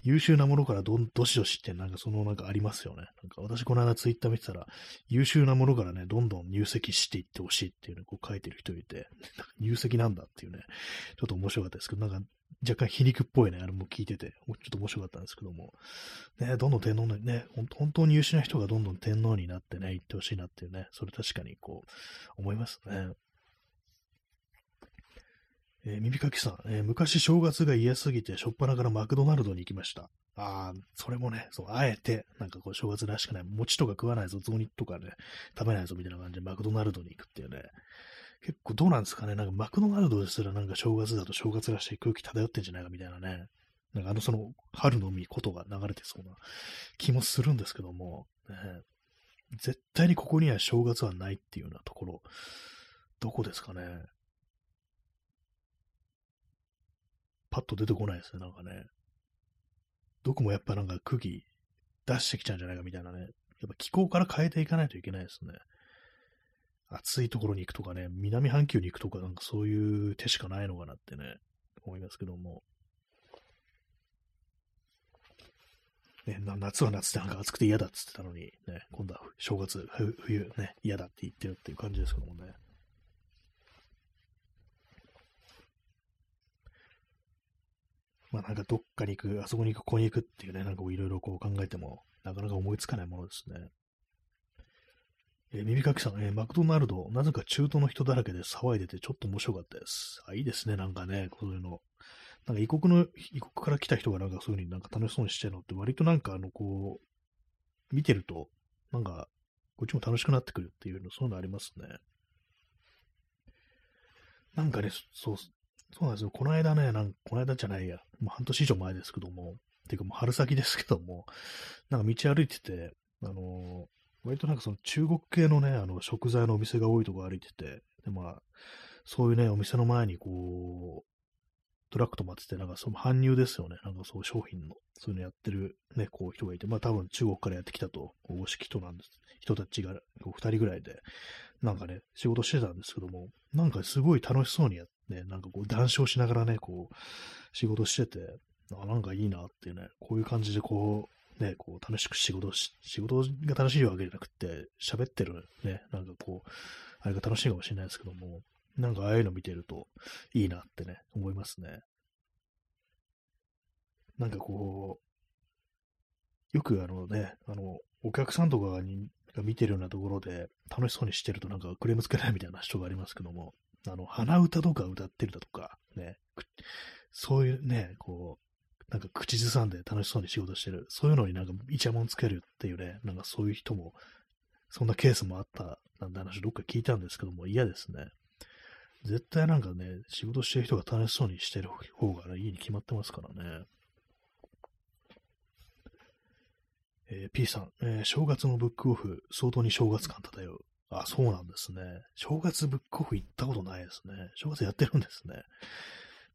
優秀なものからどどしどしってなんかそのなんかありますよね。なんか私この間ツイッター見てたら、優秀なものからね、どんどん入籍していってほしいっていうのをこう書いてる人いて、入籍なんだっていうね、ちょっと面白かったですけど、なんか若干皮肉っぽいね、あれも聞いてて、ちょっと面白かったんですけども、ね、どんどん天皇にね、本当に優秀な人がどんどん天皇になってね、行ってほしいなっていうね、それ確かにこう、思いますね。えー、耳かきさん、えー、昔正月が嫌すぎて、しょっぱなからマクドナルドに行きました。ああ、それもね、そう、あえて、なんかこう、正月らしくない、餅とか食わないぞ、雑煮とかね、食べないぞ、みたいな感じでマクドナルドに行くっていうね。結構どうなんですかね、なんかマクドナルドですらなんか正月だと正月らしい空気漂ってんじゃないかみたいなね。なんかあのその春の海ことが流れてそうな気もするんですけども、ね、絶対にここには正月はないっていうようなところ、どこですかね。パッと出てこないですね、なんかね。どこもやっぱなんか空気出してきちゃうんじゃないかみたいなね。やっぱ気候から変えていかないといけないですね。暑いところに行くとかね、南半球に行くとか、なんかそういう手しかないのかなってね、思いますけども。ね、夏は夏でなんか暑くて嫌だっつってたのに、ね、今度は正月、冬ね、嫌だって言ってるっていう感じですけどもね。まあなんかどっかに行く、あそこに行く、ここに行くっていうね、なんかいろいろこう考えても、なかなか思いつかないものですね。えー、耳かきさん、えー、マクドナルド、なぜか中東の人だらけで騒いでてちょっと面白かったです。あ、いいですね、なんかね、こういうの。なんか異国の、異国から来た人がなんかそういう風になんか楽しそうにしてるのって割となんかあの、こう、見てると、なんか、こっちも楽しくなってくるっていうの、そういうのありますね。なんかね、そう、そうなんですよ。この間ね、なんこの間じゃないや、もう半年以上前ですけども、ていうかもう春先ですけども、なんか道歩いてて、あのー、割となんかその中国系のね、あの食材のお店が多いとこ歩いてて、で、まあ、そういうね、お店の前にこう、トラック止まってて、なんかその搬入ですよね。なんかそう商品の、そういうのやってるね、こう人がいて、まあ多分中国からやってきたと、おしき人なんです。人たちがこう二人ぐらいで、なんかね、仕事してたんですけども、なんかすごい楽しそうにやっね、なんかこう談笑しながらね、こう、仕事してて、あなんかいいなっていうね、こういう感じでこう、ね、こう楽しく仕事し、仕事が楽しいわけじゃなくて、喋ってるね、なんかこう、あれが楽しいかもしれないですけども、なんかああいうの見てるといいなってね、思いますね。なんかこう、よくあのね、あの、お客さんとかにが見てるようなところで楽しそうにしてるとなんかクレームつけないみたいな人がありますけども、あの、鼻歌とか歌ってるだとか、ね、そういうね、こう、なんか口ずさんで楽しそうに仕事してる、そういうのになんかイチャモンつけるっていうね、なんかそういう人も、そんなケースもあったなんて話どっか聞いたんですけども、嫌ですね。絶対なんかね、仕事してる人が楽しそうにしてる方が、ね、いいに決まってますからね。えー、P さん、えー、正月のブックオフ、相当に正月感漂う。あ、そうなんですね。正月ブックオフ行ったことないですね。正月やってるんですね。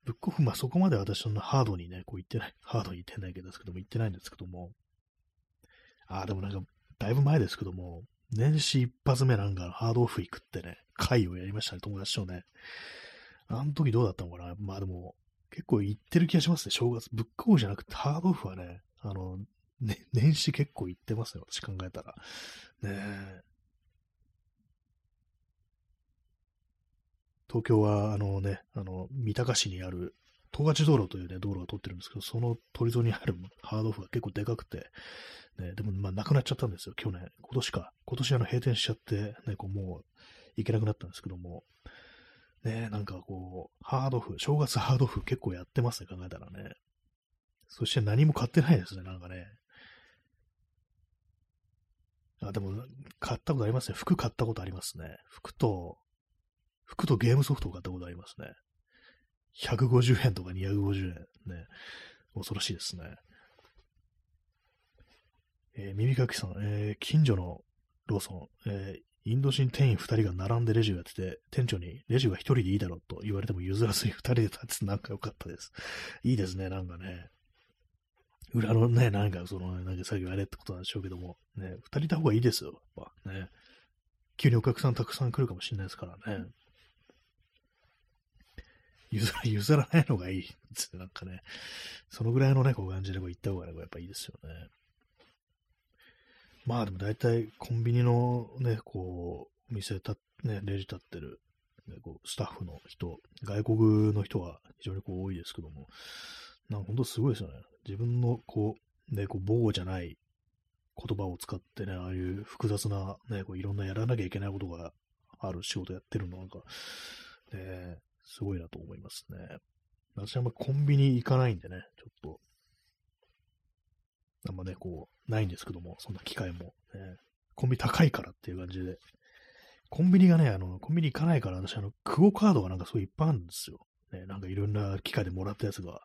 ブックオフ、まあそこまで私そんなハードにね、こう言ってない、ハードに言ってないけどですけども、行ってないんですけども。あ、でもなんか、だいぶ前ですけども、年始一発目なんかハードオフ行くってね、会をやりましたね、友達とね。あの時どうだったのかなまあでも、結構行ってる気がしますね、正月。ブックオフじゃなくてハードオフはね、あの、ね、年始結構行ってますよ、私考えたら。ねえ。東京は、あのね、あの、三鷹市にある、東八道路というね、道路が通ってるんですけど、その鳥沿いにある ハードオフが結構でかくて、ね、でも、まあ、なくなっちゃったんですよ、去年。今年か。今年あの、閉店しちゃって、ね、こう、もう、行けなくなったんですけども、ね、なんかこう、ハードオフ、正月ハードオフ結構やってますね、考えたらね。そして何も買ってないですね、なんかね。あ、でも、買ったことありますね。服買ったことありますね。服と、服とゲームソフトを買ったことありますね。150円とか250円。ね。恐ろしいですね。えー、耳かきさん、えー、近所のローソン、えー、インド人店員2人が並んでレジをやってて、店長にレジは1人でいいだろうと言われても譲らずに2人で立っててなんか良かったです。いいですね、なんかね。裏のね、なんかその、なんか作業やれってことなんでしょうけども、ね、2人いた方がいいですよ、やっぱね。急にお客さんたくさん来るかもしれないですからね。譲ら 譲らないのがいい、なんかね。そのぐらいのね、こう感じでこう行った方が、やっぱいいですよね。まあでも大体コンビニのね、こう、店た、ね、レジ立ってる、ね、こうスタッフの人、外国の人は非常にこう多いですけども、なんか本当すごいですよね。自分のこう、ね、こう母語じゃない言葉を使ってね、ああいう複雑な、ね、こういろんなやらなきゃいけないことがある仕事やってるのなんか、ね、すごいなと思いますね。私はあんまコンビニ行かないんでね、ちょっと、あんまね、こう、ないんですけども、そんな機会も、ね、コンビニ高いからっていう感じで、コンビニがね、あの、コンビニ行かないから、私、あの、クオカードがなんかすごいいっぱいあるんですよ。ね、なんかいろんな機械でもらったやつが、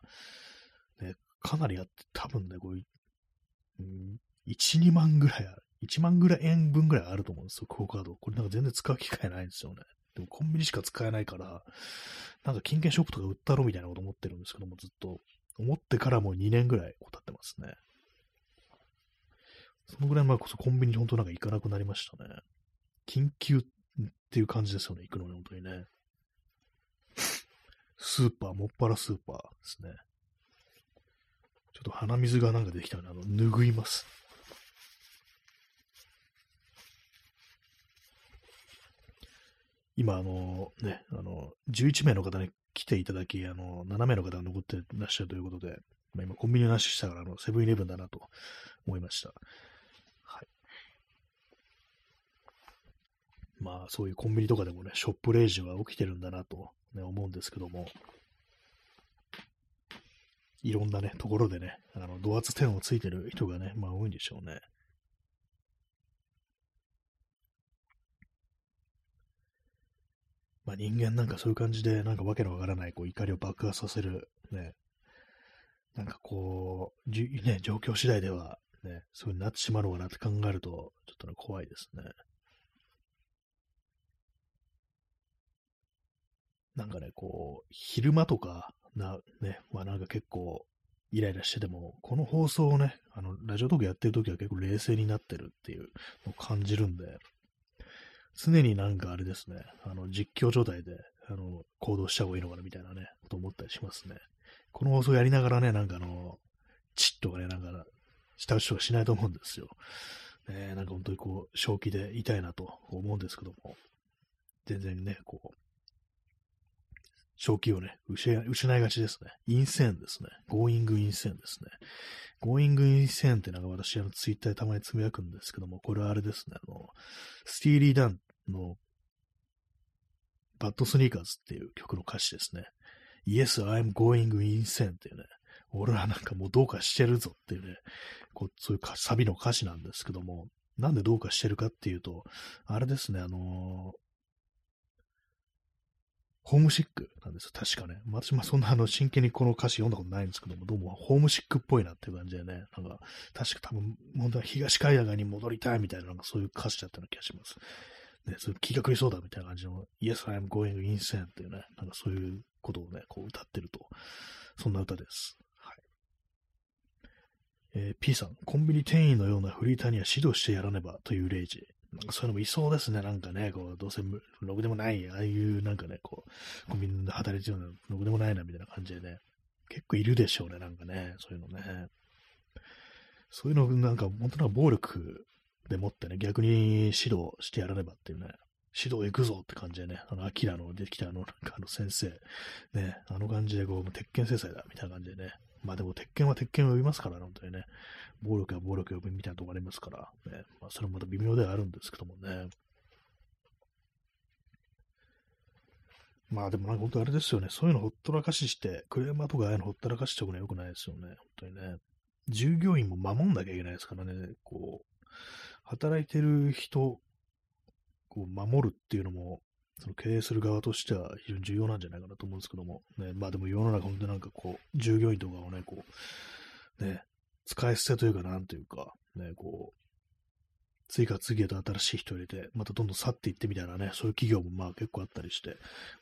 ね、かなりあって、多分ね、こう、うん、1、2万ぐらいある。1万ぐらい円分ぐらいあると思うんですよ、クオカード。これなんか全然使う機会ないんですよね。でもコンビニしか使えないから、なんか金券ショップとか売ったろみたいなこと思ってるんですけども、ずっと。思ってからもう2年ぐらい経ってますね。そのぐらい前こそコンビニ本当なんか行かなくなりましたね。緊急っていう感じですよね、行くのに本当にね。スーパー、もっぱらスーパーですね。ちょっと鼻水がなんかできたので、あの、拭います。今、あの、ね、あの、11名の方に来ていただき、あの、7名の方が残ってらっしゃるということで、まあ、今、コンビニの話したから、あの、セブンイレブンだなと思いました。はい。まあ、そういうコンビニとかでもね、ショップレイジは起きてるんだなと、ね、思うんですけども、いろんなね、ところでね、あの、ド圧点をついてる人がね、まあ多いんでしょうね。まあ、人間なんかそういう感じで、なんかわけのわからないこう怒りを爆発させる、ね、なんかこう、じね、状況次第では、ね、そういうになってしまうのかなって考えると、ちょっとね、怖いですね。なんかね、こう、昼間とか、な、ね、まあなんか結構、イライラしてても、この放送をね、あの、ラジオトークやってる時は結構冷静になってるっていうのを感じるんで、常になんかあれですね、あの、実況状態で、あの、行動した方がいいのかなみたいなね、こと思ったりしますね。この放送やりながらね、なんかあの、チッとかね、なんか、した人はしないと思うんですよ。ね、なんか本当にこう、正気でいたいなと思うんですけども、全然ね、こう、正気をね、失いがちですね。インセンですね。ゴーイングインセンですね。going insane ってなんか私、あの、ツイッターでたまにつぶやくんですけども、これはあれですね、あの、スティーリー・ダンのバッドスニーカーズっていう曲の歌詞ですね。Yes, I'm going insane っていうね、俺はなんかもうどうかしてるぞっていうね、こうそういうサビの歌詞なんですけども、なんでどうかしてるかっていうと、あれですね、あのホームシックなんですよ、確かね。私もそんなあの真剣にこの歌詞読んだことないんですけども、どうもホームシックっぽいなっていう感じでね、なんか、確か多分、本当は東海岸に戻りたいみたいな、なんかそういう歌詞だったような気がします。ね、そういう気が狂いそうだみたいな感じの、Yes, I am going insane っていうね、なんかそういうことをね、こう歌ってると、そんな歌です。はい。えー、P さん、コンビニ店員のようなフリーターには指導してやらねばという例示。なんかそういうのもいそうですね。なんかね、こう、どうせろくでもない、ああいうなんかね、こう、コンビニで働いてるのろくでもないな、みたいな感じでね。結構いるでしょうね、なんかね。そういうのね。そういうの、なんか、本当は暴力でもってね、逆に指導してやらねばっていうね。指導行くぞって感じでね、あの、アキラの出てきたあの、なんかあの先生、ね、あの感じでこう、鉄拳制裁だ、みたいな感じでね。まあでも、鉄拳は鉄拳を呼びますから、本当にね。暴力は暴力を呼ぶみたいなとこありますから、ね、まあ、それもまた微妙ではあるんですけどもね。まあでもなんか本当あれですよね。そういうのほったらかしして、クレーマーとかああいうのほったらかしておくのは良くないですよね。本当にね。従業員も守んなきゃいけないですからね。こう、働いてる人、こう、守るっていうのも、その経営する側としては非常に重要なんじゃないかなと思うんですけども。ね、まあでも世の中本当になんかこう、従業員とかをね、こう、ね、使い捨てというかなんというか、ね、こう、次から次へと新しい人を入れて、またどんどん去っていってみたいなね、そういう企業もまあ結構あったりして、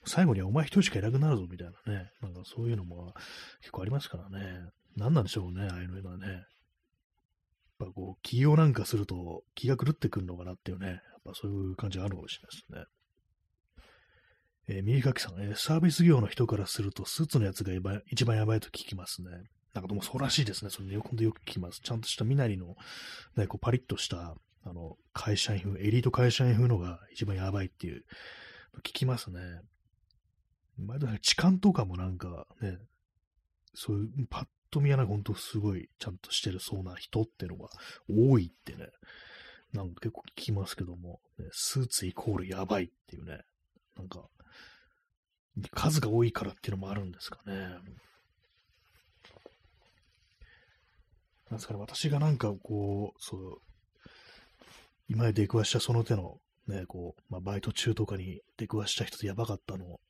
最後にはお前一人しかいなくなるぞみたいなね、なんかそういうのも結構ありますからね。何なんでしょうね、ああいうのはね。やっぱこう、起業なんかすると気が狂ってくるのかなっていうね、やっぱそういう感じがあるかもしれないですね。えー、右書きさん、えー、サービス業の人からすると、スーツのやつが一番やばいと聞きますね。なんかでもそうらしいですね。それね、よくよく聞きます。ちゃんとした身なりの、ね、こうパリッとした、あの、会社員風、エリート会社員風のが一番やばいっていう、聞きますね。まだ痴漢とかもなんかね、そういう、パッと見はなんかほんとすごいちゃんとしてるそうな人ってのが多いってね、なんか結構聞きますけども、ね、スーツイコールやばいっていうね、なんか、数が多いからっていうのもあるんですかね。なんですかね、私がなんかこう、そう、今まで出くわしたその手の、ね、こう、まあ、バイト中とかに出くわした人とやばかったの、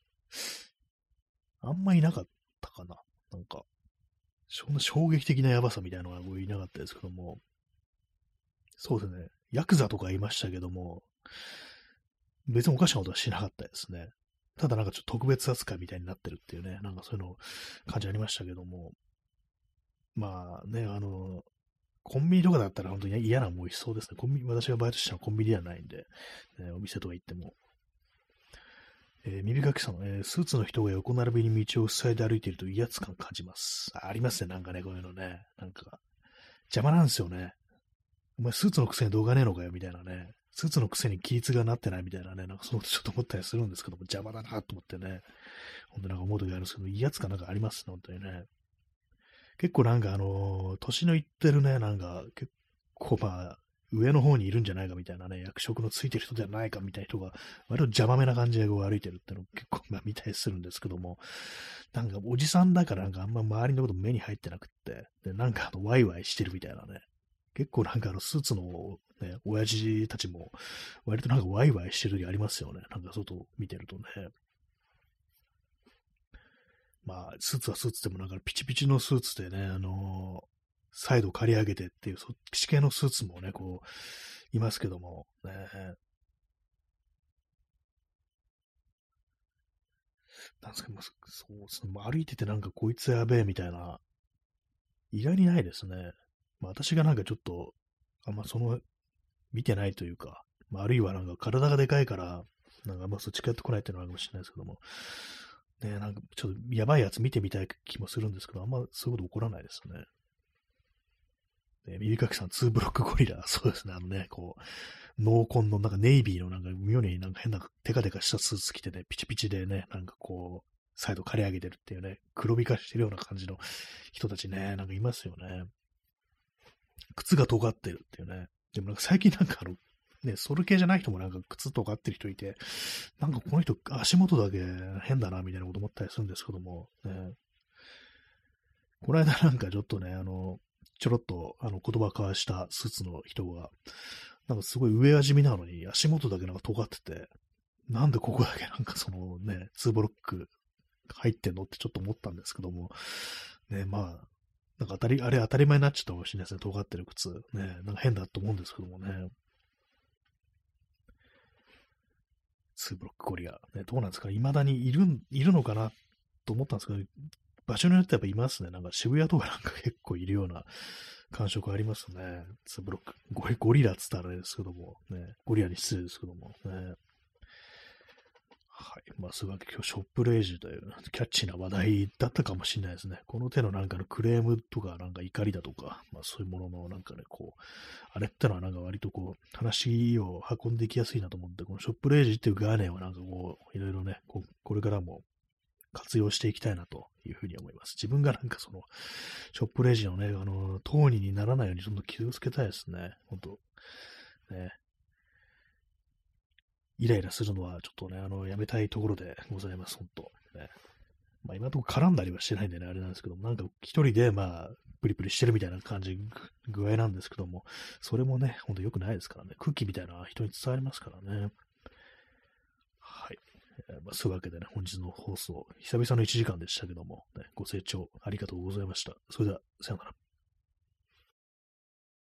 あんまいなかったかな。なんか、そんな衝撃的なやばさみたいなのはいなかったですけども、そうですね、ヤクザとかいましたけども、別におかしなことはしなかったですね。ただなんかちょっと特別扱いみたいになってるっていうね、なんかそういうの感じありましたけども、まあね、あの、コンビニとかだったら本当に嫌な思いしそうですね。コンビニ、私がバイトしたのはコンビニではないんで、ね、お店とか行っても。えー、耳かきさん、えー、スーツの人が横並びに道を塞いで歩いていると威圧感感じます。ありますね、なんかね、こういうのね。なんか、邪魔なんですよね。お前スーツのくせに動画ねえのかよ、みたいなね。スーツのくせに規律がなってないみたいなね、なんかそうちょっと思ったりするんですけども、邪魔だなと思ってね。本当なんか思う時あるんですけど、威圧感なんかありますね、本当にね。結構なんかあの、年のいってるね、なんか結構まあ、上の方にいるんじゃないかみたいなね、役職のついてる人じゃないかみたいな人が、割と邪魔めな感じでこう歩いてるってのを結構まあ見たりするんですけども、なんかおじさんだからなんかあんま周りのこと目に入ってなくって、で、なんかあの、ワイワイしてるみたいなね、結構なんかあの、スーツのね、親父たちも、割となんかワイワイしてる時ありますよね。なんか外見てるとね。まあ、スーツはスーツでもなんかピチピチのスーツでね、あのー、再度刈り上げてっていう、そっち系のスーツもね、こう、いますけども、ね。なんですか、そうですね、歩いててなんかこいつやべえみたいな、意外にないですね。まあ私がなんかちょっと、あんまその、見てないというか、まあ、あるいはなんか体がでかいから、なんかあんまそっちかってこないっていうのはあるかもしれないですけども、ね、なんかちょっとやばいやつ見てみたい気もするんですけど、あんまそういうこと起こらないですよね。ね、耳かきさん、ツーブロックゴリラ。そうですね、あのね、こう、濃紺のなんかネイビーのなんか妙になんか変なテカテカしたスーツ着てね、ピチピチでね、なんかこう、サイド刈り上げてるっていうね、黒光りしてるような感じの人たちね、なんかいますよね。靴が尖ってるっていうね。でもなんか最近なんかあの、ね、ソル系じゃない人もなんか靴とか合ってる人いて、なんかこの人足元だけ変だなみたいなこと思ったりするんですけども、ね、この間なんかちょっとね、あの、ちょろっとあの言葉交わしたスーツの人が、なんかすごい上味見なのに足元だけなんか尖ってて、なんでここだけなんかそのね、2ブロック入ってんのってちょっと思ったんですけども、ね、まあ、なんか当たり、あれ当たり前になっちゃったかもしれないですね、尖ってる靴。ね、なんか変だと思うんですけどもね。ツーブロックゴリラ。ね、どうなんですか？未だにいる、いるのかなと思ったんですけど、場所によってやっぱいますね。なんか渋谷とかなんか結構いるような感触ありますね。ツーブロック。ゴリゴリラっつったらあれですけども、ね、ゴリラに失礼ですけども、ね。はい。まあ、そうい今日ショップレイジというキャッチーな話題だったかもしれないですね。この手のなんかのクレームとか、なんか怒りだとか、まあそういうもののなんかね、こう、あれってのはなんか割とこう、話を運んでいきやすいなと思って、このショップレイジっていう概念はなんかこう、いろいろね、ここれからも活用していきたいなというふうに思います。自分がなんかその、ショップレイジのね、あの、当人にならないようにちょっと気をつけたいですね。本当ね。イライラするのはちょっとね、あの、やめたいところでございます、本当ね。まあ今のところ絡んだりはしてないんでね、あれなんですけども、なんか一人でまあ、プリプリしてるみたいな感じ、具合なんですけども、それもね、ほんと良くないですからね、空気みたいな人に伝わりますからね。はい。えー、まあ、そういうわけでね、本日の放送、久々の1時間でしたけども、ね、ご清聴ありがとうございました。それでは、さようなら。